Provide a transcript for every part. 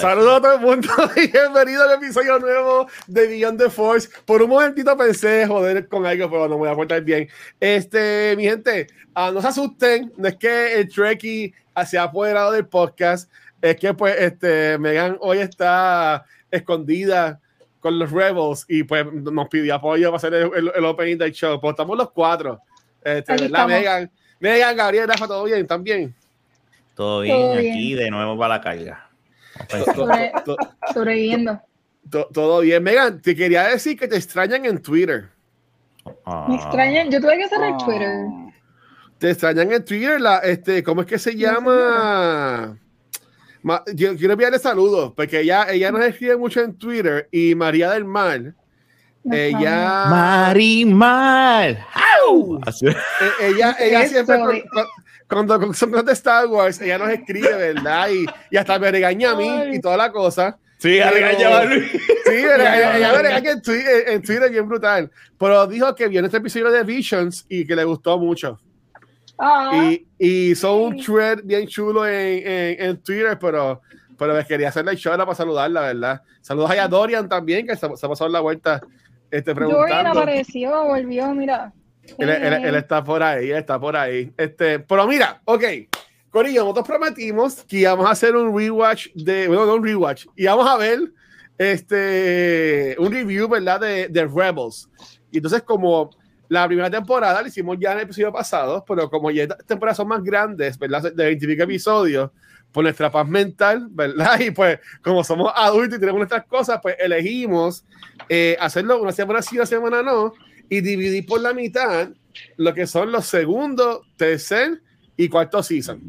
Saludos a todo el mundo y bienvenido al episodio nuevo de Beyond the Force. Por un momentito pensé joder con algo, pero no me voy a portar bien. Este, mi gente, uh, no se asusten, no es que el Trekkie se ha apoderado del podcast, es que pues este, Megan hoy está escondida con los Rebels y pues nos pidió apoyo para hacer el, el, opening del show. Pues estamos los cuatro. Este, ¿verdad, Megan? Megan, Gabriel, Rafa, ¿todo bien? ¿También? Todo bien, ¿Todo bien? aquí de nuevo para la carga. Sobre, sobreviviendo. Todo bien. Megan, te quería decir que te extrañan en Twitter. Me extrañan. Yo tuve que cerrar Ah. Twitter. Te extrañan en Twitter. La, este, ¿Cómo es que se llama? Ma, yo quiero enviarle saludos porque ella, ella nos escribe mucho en Twitter y María del Mar. Ella. Marimar. Así. Eh, Ella, ella siempre. Con, cuando son de Star Wars, ella nos escribe, ¿verdad? Y, y hasta me regaña a mí Ay. y toda la cosa. Sí, ella regaña a Luis. Sí, ella, ella me regaña en Twitter, en Twitter, bien brutal. Pero dijo que vio este episodio de Visions y que le gustó mucho. Ah, y, y hizo un thread bien chulo en, en, en Twitter, pero, pero me quería hacerle el show para saludarla, ¿verdad? Saludos a Dorian también, que se, se ha pasado la vuelta este, preguntando. Dorian apareció, volvió, mira. Él, él, él, está por ahí, él está por ahí. Este, pero mira, ok. Corillo, nosotros prometimos que íbamos a hacer un rewatch de. Bueno, no un rewatch. Y vamos a ver este, un review, ¿verdad? De, de Rebels. Y entonces, como la primera temporada la hicimos ya en el episodio pasado, pero como ya estas temporadas son más grandes, ¿verdad? De 25 episodios, por nuestra paz mental, ¿verdad? Y pues, como somos adultos y tenemos nuestras cosas, pues elegimos eh, hacerlo una semana sí, una semana no y dividir por la mitad lo que son los segundos, tercer y cuarto season.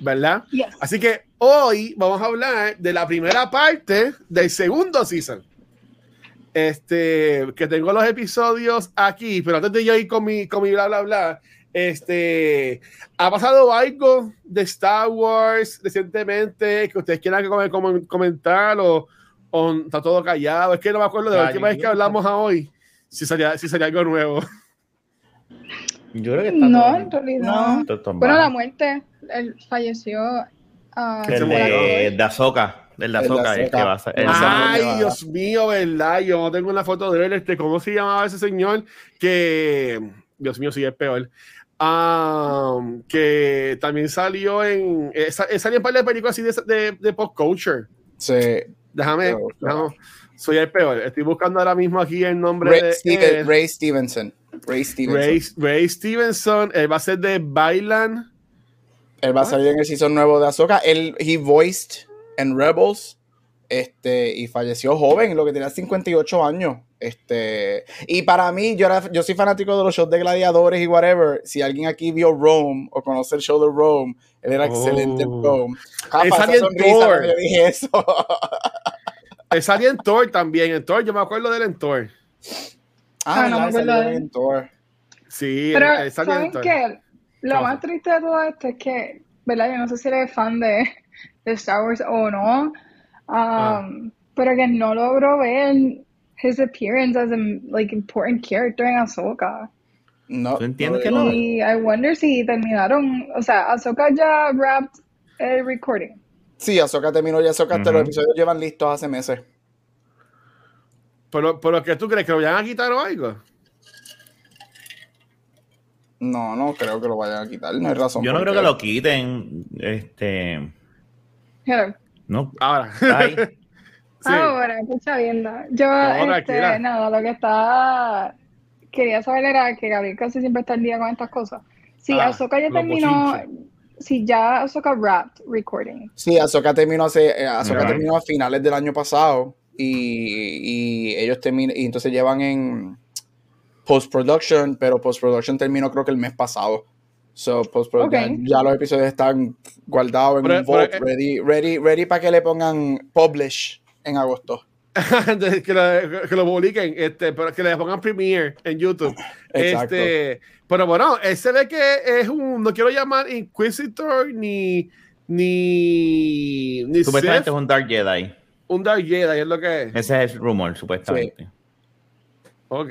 ¿Verdad? Yes. Así que hoy vamos a hablar de la primera parte del segundo season. Este, que tengo los episodios aquí, pero antes de yo ir con mi, con mi bla bla bla, este, ha pasado algo de Star Wars recientemente que ustedes quieran comentar o, o está todo callado. Es que no me acuerdo de la última vez que hablamos a hoy si salía, si salía algo nuevo. Yo creo que está No, todo, en realidad. no. Bueno, la muerte, él falleció. Uh, el de, de Azoka. El de Azoka es que va a ser. Ay, Dios mío, ¿verdad? Yo no tengo una foto de él. Este, ¿Cómo se llamaba ese señor? Que, Dios mío, sí es peor. Um, que también salió en. Eh, salió en un par de películas así de, de, de pop culture. Sí. Déjame. No, soy el peor. Estoy buscando ahora mismo aquí el nombre Ray, de. Steven, Ray Stevenson. Ray Stevenson. Ray, Ray Stevenson. Él va a ser de Bailan. Él va a salir en el season nuevo de Ahsoka. Él, he voiced en Rebels. Este, y falleció joven, lo que tenía 58 años. Este, y para mí, yo, era, yo soy fanático de los shows de gladiadores y whatever. Si alguien aquí vio Rome o conoce el show de Rome, él era oh. excelente en Rome. Jafa, esa sonrisa dije eso. él salía en Thor también. En Thor, yo me acuerdo de él en Thor. Ah, ah no, me acuerdo de en Thor. Sí, pero él, él ¿saben qué? Lo más triste de todo esto es que, ¿verdad? Yo no sé si eres fan de, de Star Wars o no, um, ah. pero que no logro ver his appearance as a like important character en Ahsoka. No, ¿Tú entiendes no, que no? Y I wonder si terminaron, o sea, Ahsoka ya wrapped el recording. Sí, Ahsoka terminó ya Ahsoka, uh -huh. los episodios llevan listos hace meses. ¿Pero, pero qué tú crees? ¿Que lo vayan a quitar o algo? No, no creo que lo vayan a quitar, no hay razón. Yo no creo que lo quiten. Este. Hello. No. Ahora. Sí. Ahora, escucha viendo. Yo, Ahora, este, nada, lo que está. Quería saber era que Gabriel casi siempre está al día con estas cosas. Si ah, Ahsoka ya terminó. Si ya Ahsoka wrapped recording. Sí, Ahsoka terminó hace. Ahsoka yeah. terminó a finales del año pasado. Y, y ellos terminan. Y entonces llevan en post-production, pero post-production terminó creo que el mes pasado. So, post okay. ya, ya, los episodios están guardados en pero, un vault, pero, ready, ready, ready para que le pongan publish en agosto. que, lo, que, lo, publiquen, este, pero que le pongan premiere en YouTube. Exacto. Este, pero bueno, él se ve que es un, no quiero llamar Inquisitor ni ni, ni supuestamente es un Dark Jedi. Un Dark Jedi es lo que es. Ese es el rumor, supuestamente. Sí. Ok.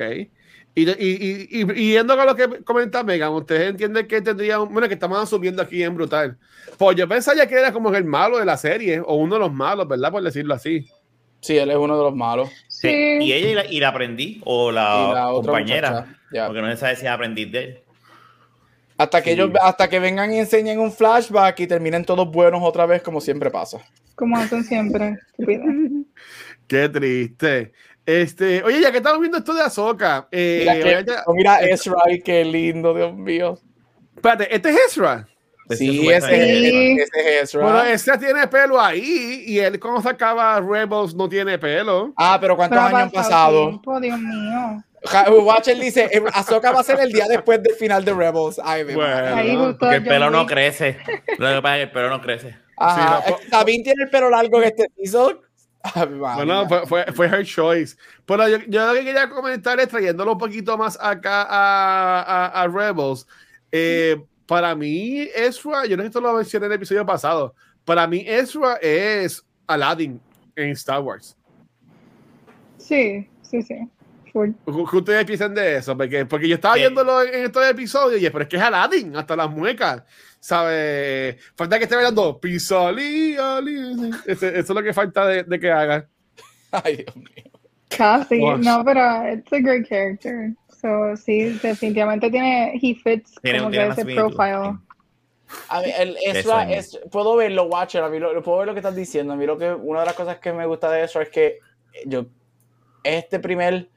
Y, y, y, y, yendo con lo que comenta Megan, ustedes entienden que tendría, bueno, que estamos asumiendo aquí en brutal. Pues yo pensaría que era como el malo de la serie, o uno de los malos, ¿verdad? Por decirlo así. Sí, él es uno de los malos. Sí. Y ella y la, y la aprendí, o la, compañera. Porque no se sabe si es aprendiz de él. Hasta que ellos, hasta que vengan y enseñen un flashback y terminen todos buenos otra vez, como siempre pasa. Como hacen siempre. Qué triste. Este, oye, ya que estamos viendo esto de Azoka. Eh, mira, Ezra, qué lindo, Dios mío. Espérate, ¿este es Ezra? Sí, ese, es Ezra. Bueno, ese tiene pelo ahí y él cuando sacaba Rebels no tiene pelo. Ah, pero ¿cuántos años han pasado? Tiempo, Dios mío. Watcher dice, eh, Ahsoka va a ser el día después del final de Rebels. Ay, bueno, porque el pelo no crece. Lo que pasa es que el pelo no crece. Ajá. Sí, tiene el pelo largo en este episodio bueno, fue, fue, her choice. Pero yo, yo, lo que quería comentar es trayéndolo un poquito más acá a, a, Rebels. Eh, para mí, Ezra, yo no sé si esto lo mencioné en el episodio pasado. Para mí, Ezra es Aladdin en Star Wars. Sí, sí, sí. ¿Qué ustedes piensan de eso? Porque, porque yo estaba viéndolo en, estos episodios y es, pero es que es Aladdin, hasta las muecas. ¿Sabes? Falta que esté bailando Pisoli, Eso, es lo que falta de, de que haga. Ay, Dios mío. Casi, no, pero it's a great character. So, sí, definitivamente tiene, he fits tiene, como que ese profile. A mí, el Ezra, es, puedo verlo, Watcher, a mí lo, puedo ver lo que estás diciendo. A mí lo que, una de las cosas que me gusta de eso es que yo, este primer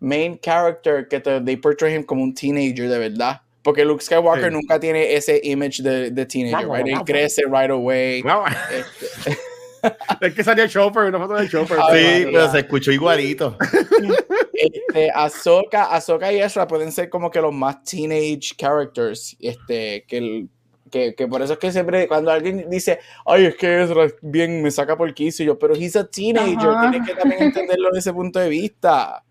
main character que te, they portray him como un teenager de verdad. Porque Luke Skywalker nunca tiene ese image de, de teenager, right? Él crece right away. Este. es que salía el chopper, una foto del chopper. sí, pero se escuchó igualito. Este, Ahsoka, Ahsoka y Ezra pueden ser como que los más teenage characters. Este, que, que, que, por eso es que siempre, cuando alguien dice, ay, es que Ezra bien me saca por quiso, y yo, pero he's a teenager, tienes que también entenderlo desde ese punto de vista.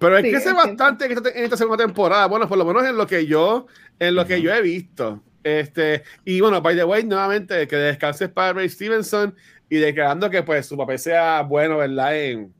Pero es que sé bastante en esta, segunda temporada. Bueno, por lo menos en lo que yo, en lo que yo he visto. Este, y bueno, by the way, nuevamente, que descanse para Ray Stevenson y declarando que pues su papel sea bueno, ¿verdad? En,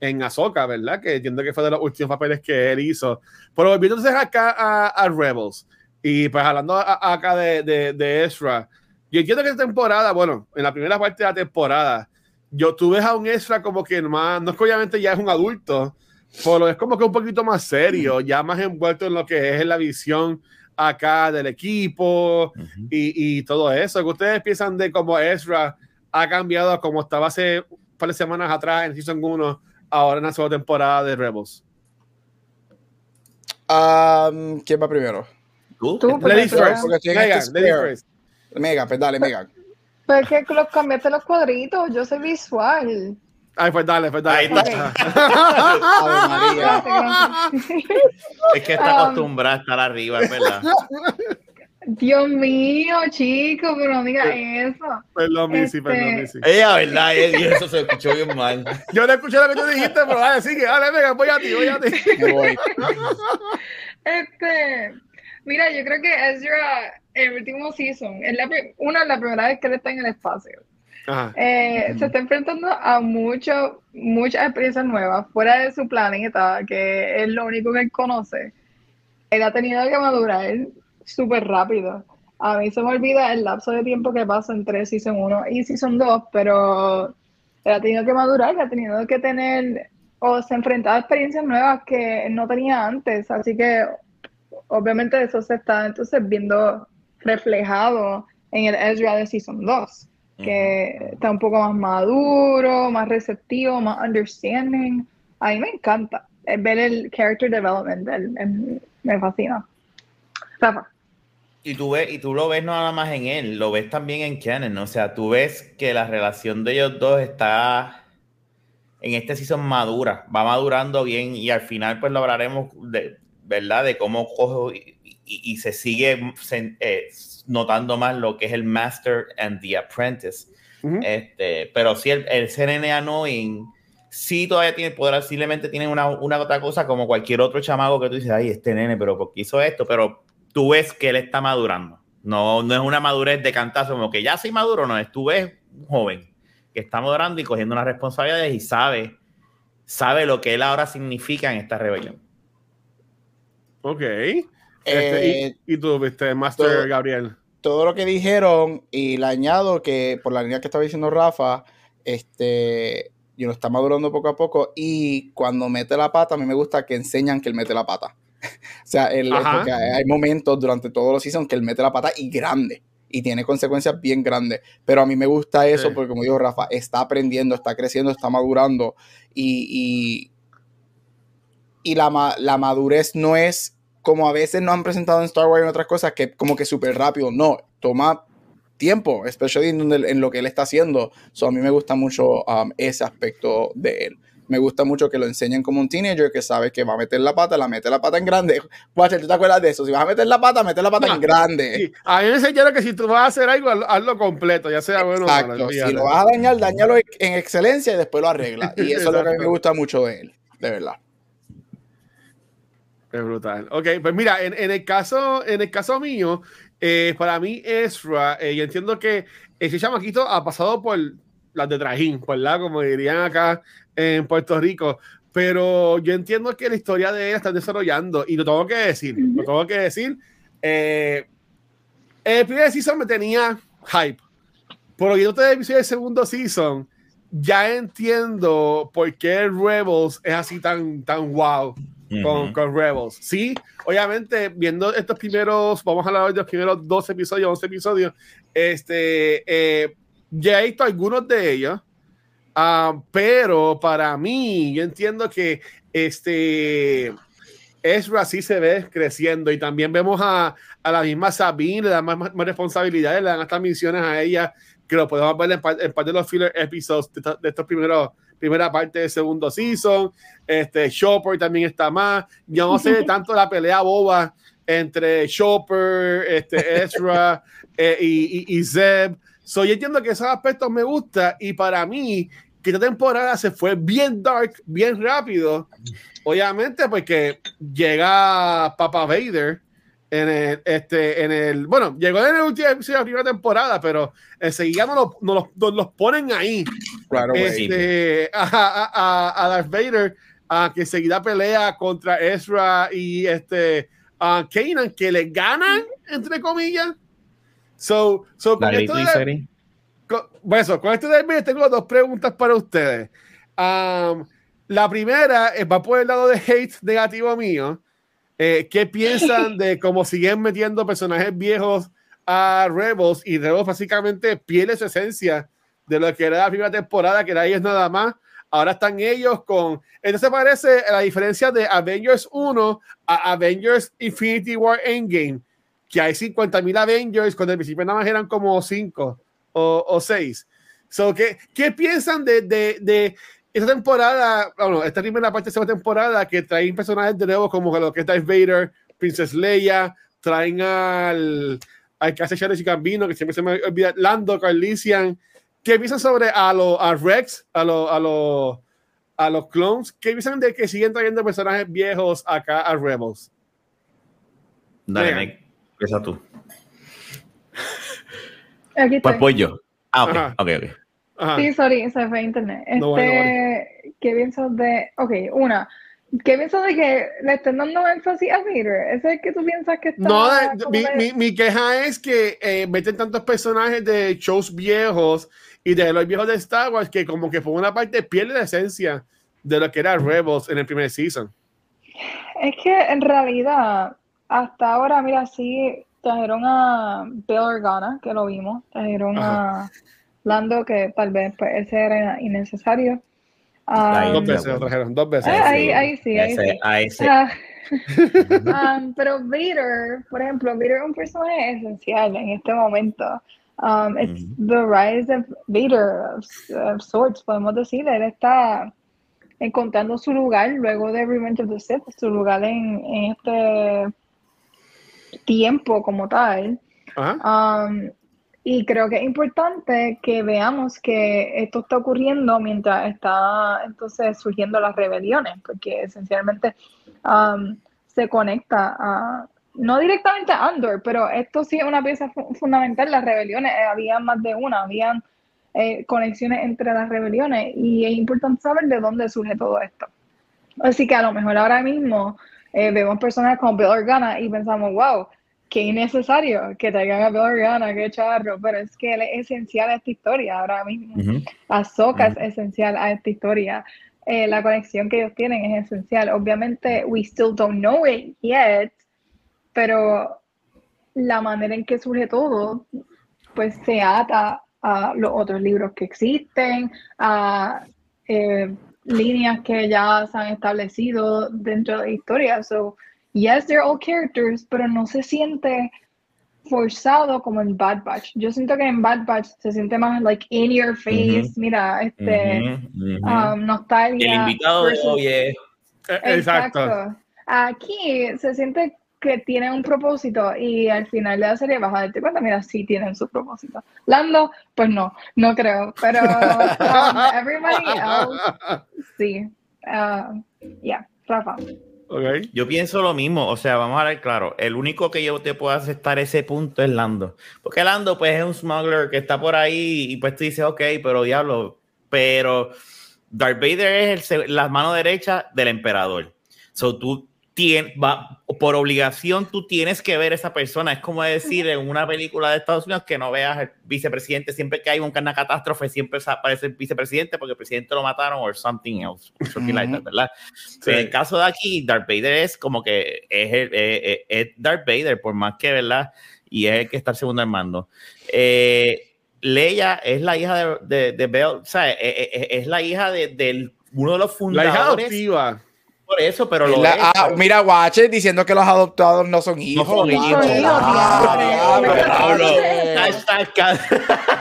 en Ahsoka, ¿verdad? Que entiendo que fue de los últimos papeles que él hizo. Pero volviendo entonces acá a, Rebels y pues hablando acá de, de, de, Ezra, yo entiendo que esta temporada, bueno, en la primera parte de la temporada, yo tuve a un Ezra como que más, no es que obviamente ya es un adulto, pero es como que un poquito más serio, ya más envuelto en lo que es la visión acá del equipo y, y, todo eso. ¿Qué ustedes piensan de cómo Ezra ha cambiado como estaba hace un par de semanas atrás en Season 1, ahora en la segunda temporada de Rebels? Um, ¿Quién va primero? ¿Tú? ¿Tú? First. Mega, pues dale, Mega. Pero es que los cambiaste los cuadritos, yo soy visual. Ay, pues dale, pues dale. Ahí está. María. Es que está um, acostumbrada a estar arriba, es verdad. Dios mío, chico, pero no diga eso. Perdón, Missy, perdón, Missy. Ella, verdad, y eso se escuchó bien mal. Yo no escuché lo que tú dijiste, pero dale, sigue, dale, venga, voy a ti, voy a ti. Este, mira, yo creo que Ezra, el último season, es la, una de las primeras vez que él está en el espacio. Eh, se está enfrentando a mucho, muchas experiencias nuevas fuera de su planeta, que es lo único que él conoce. Él ha tenido que madurar súper rápido. A mí se me olvida el lapso de tiempo que pasa entre Season 1 y Season 2, pero él ha tenido que madurar, ha tenido que tener o se enfrentado a experiencias nuevas que no tenía antes. Así que obviamente eso se está entonces viendo reflejado en el Ezra de Season 2 que está un poco más maduro, más receptivo, más understanding. A mí me encanta ver el character development, me fascina. Rafa. Y tú, ves, y tú lo ves no nada más en él, lo ves también en Canon, ¿no? O sea, tú ves que la relación de ellos dos está en este season madura, va madurando bien y al final pues lo hablaremos de, ¿verdad? De cómo coge y, se sigue eh, notando más lo que es el Master and the Apprentice. este, pero sí, el, el CNN Annoying sí todavía tiene poder, simplemente tiene una, una otra cosa como cualquier otro chamago que tú dices, ay, este nene, pero ¿por qué hizo esto? Pero tú ves que él está madurando. No, no es una madurez de cantazo, como que ya soy maduro, no es, tú ves un joven que está madurando y cogiendo unas responsabilidades y sabe, sabe lo que él ahora significa en esta rebelión. Ok. Este, Eh, y, y tú, viste, Master todo- Gabriel. todo lo que dijeron y le añado que por la línea que estaba diciendo Rafa, este, yo lo está madurando poco a poco y cuando mete la pata, a mí me gusta que enseñan que él mete la pata. o sea, él- Ajá. porque hay momentos durante todos los seasons que él mete la pata y grande y tiene consecuencias bien grandes. Pero a mí me gusta eso Sí. porque, como dijo Rafa, está aprendiendo, está creciendo, está madurando y, y, y la, la madurez no es como a veces nos han presentado en Star Wars y en otras cosas, que como que súper rápido. No, toma tiempo, especialmente en, lo que él está haciendo. So, a mí me gusta mucho um, ese aspecto de él. Me gusta mucho que lo enseñen como un teenager que sabe que va a meter la pata, la mete la pata en grande. Watcher, ¿tú te acuerdas de eso? Si vas a meter la pata, mete la pata No, en grande. Sí, a mí me enseñaron que si tú vas a hacer algo, hazlo, completo, ya sea bueno o malo, Exacto. Si lo vas a dañar, dañalo en excelencia y después lo arregla. Y eso es lo que a mí me Exacto. gusta mucho de él, de verdad. Es brutal. Ok, pues mira, en, en el caso, en el caso mío, eh, para mí Ezra, eh, yo entiendo que ese chamaquito ha pasado por las de trajín, ¿verdad? Como dirían acá en Puerto Rico. Pero yo entiendo que la historia de él está desarrollando y lo tengo que decir, lo tengo que decir. Eh, el primer season me tenía hype. Pero viendo el episodio del segundo season, ya entiendo por qué Rebels es así tan, tan wow con, Ujú. con Rebels. Sí, obviamente, viendo estos primeros, vamos a hablar hoy de los primeros 12 episodios, 11 episodios, este, eh, ya he visto algunos de ellos, ah, pero para mí, yo entiendo que este Ezra sí se ve creciendo y también vemos a, a la misma Sabine, le dan más, más- más responsabilidades, le dan hasta misiones a ella, que lo podemos ver en, par- en parte de los filler episodes de, de estos primeros primera parte del segundo season. Este Chopper también está más. Yo no sé tanto la pelea boba entre Chopper, este Ezra eh, y, y, y Zeb. So, yo entiendo que esos aspectos me gustan y para mí que esta temporada se fue bien dark, bien rápido. Obviamente porque llega Papa Vader en el, este, en el, bueno, llegó en el último episodio de la primera temporada, pero enseguida nos, lo- nos los, nos los ponen ahí Claro, este, a, a, Darth Vader, a que enseguida pelea contra Ezra y este a Kanan, que le ganan, entre comillas. So, so con, esto de, con, bueno, eso, con esto de Vader tengo dos preguntas para ustedes. Um, la primera va por el lado de hate negativo mío. Eh, ¿Qué piensan de cómo siguen metiendo personajes viejos a Rebels y Rebels básicamente pierde su esencia de lo que era la primera temporada, que era ellos nada más? Ahora están ellos con. Entonces parece la diferencia de Avengers 1 a Avengers Infinity War Endgame, que hay 50.000 Avengers, cuando al principio nada más eran como 5 o 6. So, ¿qué, ¿Qué piensan de, de, de esta temporada, bueno, esta primera parte de esta temporada que traen personajes de nuevo como lo que es Darth Vader, Princess Leia, traen al, al que hace Charles Gambino, que siempre se me olvida, Lando, Carlisian. ¿Qué piensan sobre a, lo, a Rex, a, lo, a, lo, a los clones? ¿Qué piensan de que siguen trayendo personajes viejos acá a Rebels? Dale. Mike, empieza tú. Aquí Pues voy yo. Ah, ok, Ajá. ok, ok. Ajá. Sí, sorry, se fue internet. Este, No, bueno, ¿qué piensas de, ok, una, ¿qué piensas de que le estén dando énfasis a Vader? ¿Ese es el que tú piensas que está No, mi, de- mi- mi queja es que eh, meten tantos personajes de shows viejos y de los viejos de Star Wars que como que por una parte pierde la esencia de lo que era Rebels en el primer season. Es que en realidad, hasta ahora, mira, sí, trajeron a Bill Organa, que lo vimos, trajeron a Lando, que tal vez pues, ese era innecesario. Ahí, Um, Dos veces lo trajeron, dos veces. Ah, ahí- ahí sí, ahí Ese- sí. Ah, um, pero Vader, por ejemplo, Vader es un personaje esencial en este momento. Um, it's the rise of Vader, of, of sorts, podemos decir. Él está encontrando su lugar luego de Revenge of the Sith, su lugar en, en este tiempo como tal. Um, Y creo que es importante que veamos que esto está ocurriendo mientras está entonces surgiendo las rebeliones, porque esencialmente um, se conecta a, no directamente a Andor, pero esto sí es una pieza fundamental, las rebeliones, eh, había más de una, habían eh, conexiones entre las rebeliones y es importante saber de dónde surge todo esto. Así que a lo mejor ahora mismo eh, vemos personas como Bill Organa y pensamos, wow, qué innecesario que traigan a Bill Organa, qué charro, pero es que él es esencial a esta historia ahora mismo. Ahsoka es esencial a esta historia. Eh, la conexión que ellos tienen es esencial. Obviamente, we still don't know it yet, pero la manera en que surge todo, pues se ata a los otros libros que existen, a eh, líneas que ya se han establecido dentro de la historia. So, yes, they're all characters, pero no se siente forzado como en Bad Batch. Yo siento que en Bad Batch se siente más like in your face, mira, este um, nostalgia. El invitado de hoy es. Exacto. Aquí se siente que tienen un propósito y al final de la serie vas a darte cuenta, mira, sí tienen su propósito. Lando, pues no, no creo, pero um, everybody else, sí. Uh, yeah, Rafa. Okay. Yo pienso lo mismo, o sea, vamos a ver claro, el único que yo te puedo aceptar ese punto es Lando, porque Lando pues es un smuggler que está por ahí y pues tú dices, ok, pero diablo, pero Darth Vader es el, la mano derecha del emperador. So tú va, por obligación tú tienes que ver esa persona. Es como decir en una película de Estados Unidos que no veas al vicepresidente. Siempre que hay una catástrofe, siempre aparece el vicepresidente porque el presidente lo mataron o something else. ¿verdad? En el caso de aquí, Darth Vader es como que es, el, es, Darth Vader, por más que, ¿verdad? Y es el que está el segundo al mando. Eh, Leia es la hija de, de, de Bell, o sea, es, e, e, es, la hija de, uno de los fundadores. La hija adoptiva por eso, pero lo ah, Mira, Watcher diciendo que los adoptados no son hijos. No son hijos. Diablo,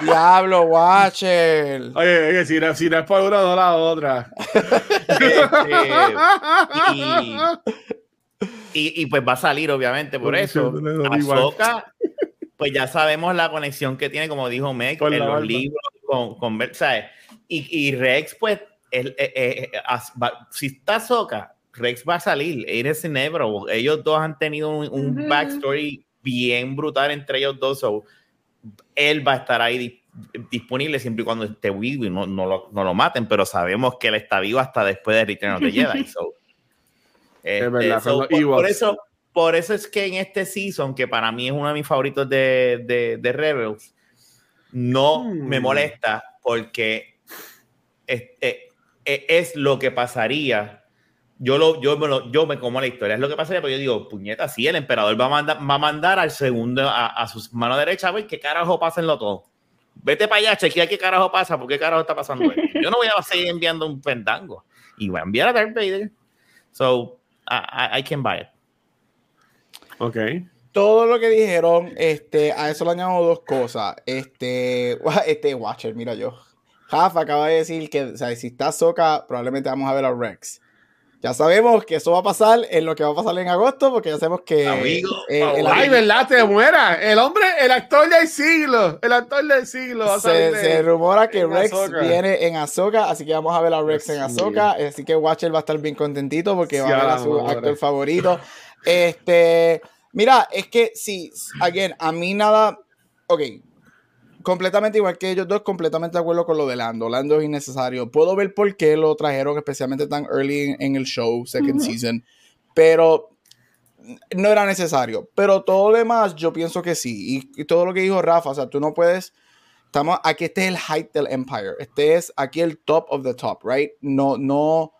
diablo, Watcher. Oye, oye, si no, si no es por una, no la otra. y, y, pues va a salir, obviamente, por eso. Azoka, pues ya sabemos la conexión que tiene, como dijo Meg, en los libros, con, con ¿sabes? Y, y Rex, pues, eh, eh, eh, si está Soca, Rex va a salir, eres Nebro. Ellos dos han tenido un, backstory bien brutal entre ellos dos. él va a estar ahí disponible siempre y cuando esté vivo y no, no, lo, no, lo, maten, pero sabemos que él está vivo hasta después de Return of the Jedi. Este, por, eso, por eso es que en este season, que para mí es uno de mis favoritos de, de, Rebels, no me hmm. molesta porque es, eh, eh, es lo que pasaría yo, lo, yo, me lo, yo me como la historia. Es lo que pasa, pero yo digo, puñeta, sí, el emperador va a mandar, va a mandar al segundo, a, a su mano derecha, a ver qué carajo pasa en lo todo. Vete para allá, chequea qué carajo pasa, por qué carajo está pasando Yo no voy a seguir enviando un pendango. Y voy a enviar a Darth Vader. So, I, I, can buy it. Ok. Todo lo que dijeron, este, a eso le añado dos cosas. Este, este Watcher, mira yo. Jafa acaba de decir que, o sea, si está Soca, probablemente vamos a ver a Rex. Ya sabemos que eso va a pasar en lo que va a pasar en agosto, porque ya sabemos que. Amigo, eh, ay, ¿verdad? Te muera. El hombre, el actor del siglo. El actor del siglo. se, rumora que Rex viene en Azoka, así que vamos a ver a Rex en Azoka. Así que Watcher va a estar bien contentito porque va a ver a su actor favorito. Este. Mira, es que sí, again, a mí nada. Ok, completamente igual que ellos dos, completamente de acuerdo con lo de Lando. Lando es innecesario. Puedo ver por qué lo trajeron especialmente tan early en, el show, second season, pero no era necesario. Pero todo lo demás, yo pienso que sí. Y, todo lo que dijo Rafa, o sea, tú no puedes. Estamos aquí, este es el height del Empire. Este es aquí el top of the top, right? No, no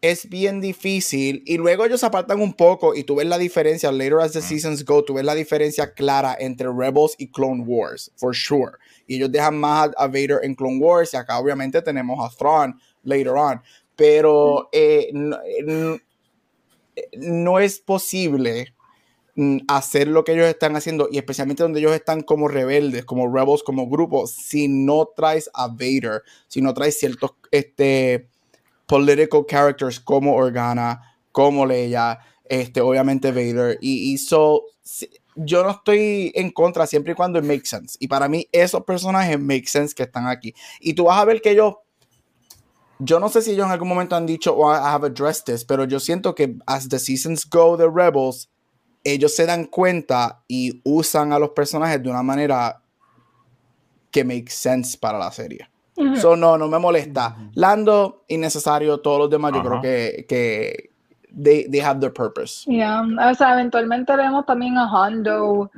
es bien difícil. Y luego ellos apartan un poco y tú ves la diferencia, later as the seasons go, tú ves la diferencia clara entre Rebels y Clone Wars, for sure. Y ellos dejan más a, Vader en Clone Wars y acá obviamente tenemos a Thrawn later on. Pero eh, no, es posible mm, hacer lo que ellos están haciendo y especialmente donde ellos están como rebeldes, como rebels, como grupo, si no traes a Vader, si no traes ciertos este, political characters como Organa, como Leia, este, obviamente Vader. Y, y so, yo no estoy en contra siempre y cuando it makes sense. Y para mí, esos personajes make sense que están aquí. Y tú vas a ver que ellos. Yo no sé si ellos en algún momento han dicho o I have addressed this, pero yo siento que as the seasons go, the Rebels, ellos se dan cuenta y usan a los personajes de una manera que make sense para la serie. So, no, no me molesta. Lando, innecesario. Todos los demás, yo creo que, que they, they have their purpose. Yeah. O sea, eventualmente vemos también a Hondo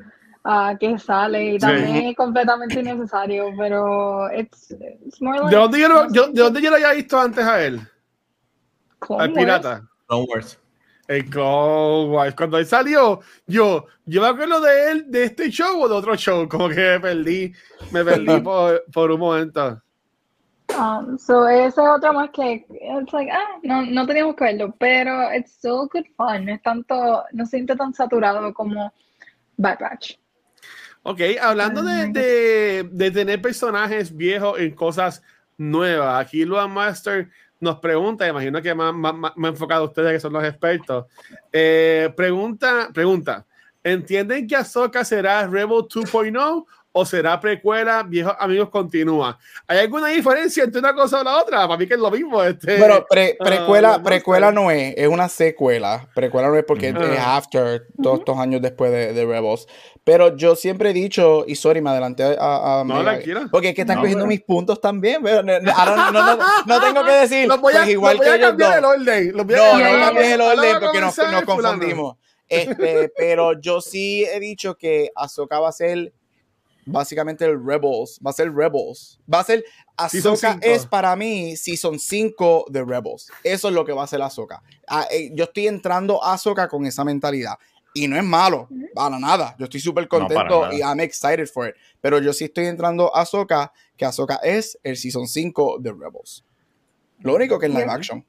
uh, que sale y también es completamente innecesario, pero it's, it's more like, ¿De dónde yo, lo, yo, ¿De dónde yo lo había visto antes a él? Clone Al Wars. pirata. Clone Wars. El Clone Wars. Cuando él salió, yo, yo me acuerdo de él, de este show o de otro show. Como que me perdí, me perdí por, por un momento. Um, so ese es otro más que it's like, ah, no, no teníamos que verlo, pero it's still good fun. Es tanto, no se siente tan saturado como Bad Batch. Ok, hablando de, de, de tener personajes viejos en cosas nuevas, aquí Luan Master nos pregunta, imagino que más, más, más- enfocado ustedes que son los expertos, eh, pregunta, pregunta, ¿entienden que Ahsoka será Rebel 2.0 o será precuela Viejos Amigos Continúa? ¿Hay alguna diferencia entre una cosa o la otra? Para mí que es lo mismo. Este, Pero pre- ah, precuela, no precuela no es, es una secuela. Precuela no es porque Ujú. es after, todos estos años después de, de Rebels. Pero yo siempre he dicho, y sorry, me adelanté a, a No, tranquila. porque es que están No, cogiendo pero- mis puntos también. pero no, no, ahora no, no, no, no tengo que decir, Los voy a, pues igual los voy que a cambiar el orden. los voy a- No, no cambies el orden porque nos, nos confundimos. Este, pero yo sí he dicho que Ahsoka va a ser básicamente el Rebels. Va a ser Rebels. Va a ser. Ahsoka es para mí Season 5 de Rebels. Eso es lo que va a ser Ahsoka. Ah, eh, yo estoy entrando a Ahsoka con esa mentalidad. Y no es malo, para nada. Yo estoy súper contento y I'm excited for it. Pero yo sí estoy entrando a Ahsoka, que Ahsoka es el Season 5 de Rebels. Lo único que es live action.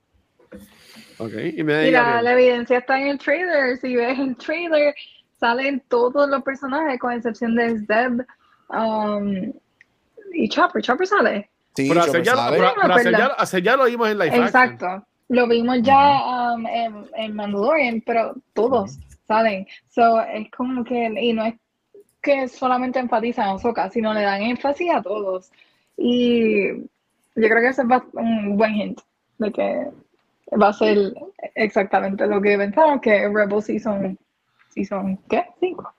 Ok, y me Mira, la evidencia está en el trailer. Si ves el trailer, salen todos los personajes, con excepción de Zeb um, y Chopper. Chopper sale. Sí, Pero hacer ya, sale. pero- pero hacer ¿verdad? ya- hacer ya lo vimos en action. Exacto. Lo vimos ya um, en, en Mandalorian, pero todos salen. So, es como que, y no es que solamente enfatizan a Ahsoka, sino le dan énfasis a todos. Y yo creo que ese es un buen hint de que va a ser exactamente lo que pensaron, que Rebel Season, season ¿qué? Cinco.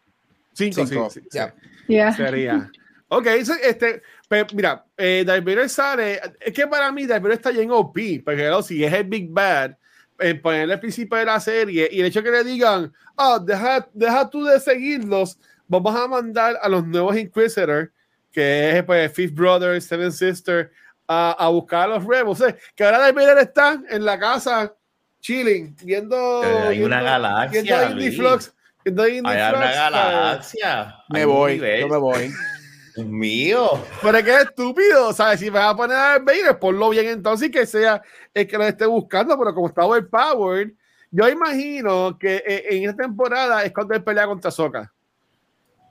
Cinco, Cinco, sí, sí, ya. Yeah. sería. Ok, so, este, pero mira, eh, Darth Vader sale, es que para mí Darth Vader está bien OP, porque ¿no? si es el Big Bad, en ponerle el principio de la serie y el hecho que le digan, oh, deja, deja tú de seguirlos, vamos a mandar a los nuevos Inquisitors, que es pues Fifth Brother, Seven Sister, a, a buscar a los Rebels. O sea, que ahora Darth Vader está en la casa, chilling, viendo. Hay viendo- una galaxia, Viendo. Flux. Hay una galaxia. Me voy, yo me voy. Dios mío. Pero es que es estúpido, ¿sabes? Si me vas a poner a Darth Vader, ponlo bien entonces y que sea el que lo esté buscando, pero como está overpowered, yo imagino que eh, en esta temporada es cuando él pelea contra Soka.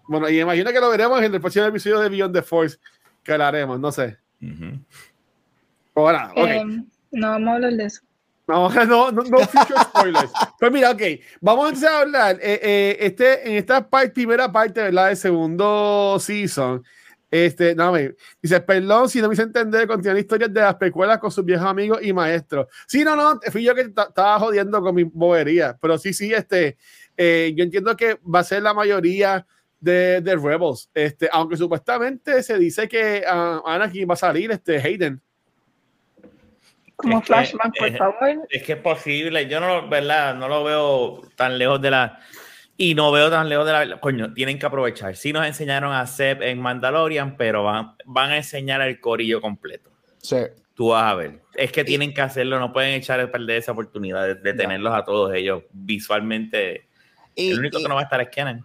Bueno, y imagino que lo veremos en el próximo episodio de Beyond the Force, que lo haremos, no sé. Ujú. Ahora, ok. Em, no vamos a hablar de eso. No, no, no, no spoilers. Pues mira, ok, vamos entonces a hablar. eh, eh, este, en esta parte, primera parte, ¿verdad? Del segundo season. Este, no, me dice, perdón si no me hice entender, continúan historias de las precuelas con sus viejos amigos y maestros. Sí, no, no, fui yo que ta- estaba jodiendo con mi bobería, pero sí, sí, este, eh, yo entiendo que va a ser la mayoría de, de Rebels, este, aunque supuestamente se dice que ah, Anakin va a salir, este, Hayden. Como Es que, flashback, por eh, favor. Es que es posible. Yo no, ¿verdad? No lo veo tan lejos de la. Y no veo tan lejos de la. Coño, tienen que aprovechar. Sí nos enseñaron a Seb en Mandalorian, pero van, van a enseñar el corillo completo. Sí. Tú vas a ver. Es que tienen que hacerlo. No pueden echar el perder esa oportunidad de, de tenerlos a todos ellos visualmente. Y, el único y- que no va a estar es Kenan.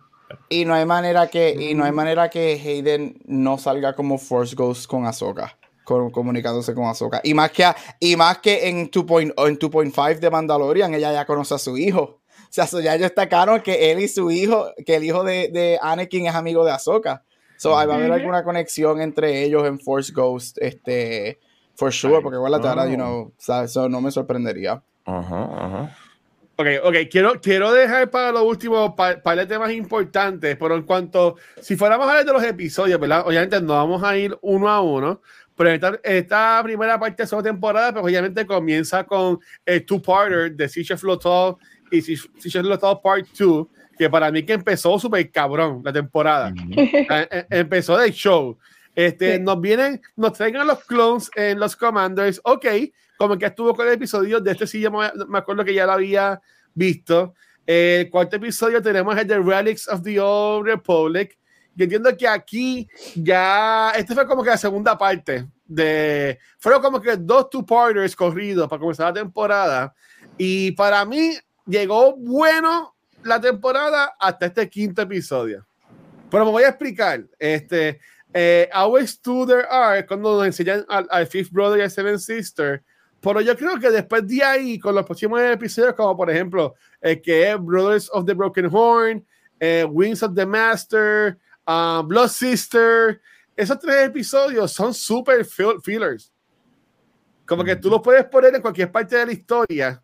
y no hay manera que y no hay manera que Hayden no salga como Force Ghost con Ahsoka. Con- comunicándose con Ahsoka. Y más que, a- y más que en 2.0 en 2.5 de Mandalorian, ella ya conoce a su hijo. O sea, eso ya ellos destacaron que él y su hijo, que el hijo de, de Anakin es amigo de Ahsoka. So, ahí va a haber alguna conexión entre ellos en Force Ghost, este, for sure, porque igual la ahora, you no. know, o sea, eso no me sorprendería. Ajá, ajá. Ok, ok, quiero, quiero dejar para lo último par, par, de temas importantes, pero en cuanto, si fuéramos a hablar de los episodios, ¿verdad? Obviamente no vamos a ir uno a uno, pero esta, esta primera parte de segunda temporada, pues obviamente comienza con el two-parter de Siege Flotal y Siege Flotal Part 2, que para mí que empezó súper cabrón la temporada. Mm -hmm. empezó de show. Este, sí. Nos vienen, nos traigan los clones en los Commanders, ok, como que estuvo con el episodio de este sí, yo me, me acuerdo que ya lo había visto. El cuarto episodio tenemos el de Relics of the Old Republic. Yo entiendo que aquí ya, este fue como que la segunda parte de, fueron como que dos two-parters corridos para comenzar la temporada. Y para mí llegó bueno la temporada hasta este quinto episodio. Pero me voy a explicar. Este, eh, Always To There Are, cuando nos enseñan al, al Fifth Brother y al Seven Sister. Pero yo creo que después de ahí, con los próximos episodios, como por ejemplo, eh, que es Brothers of the Broken Horn, eh, Wings of the Master, uh, Blood Sister, esos tres episodios son super fillers. Como que tú los puedes poner en cualquier parte de la historia.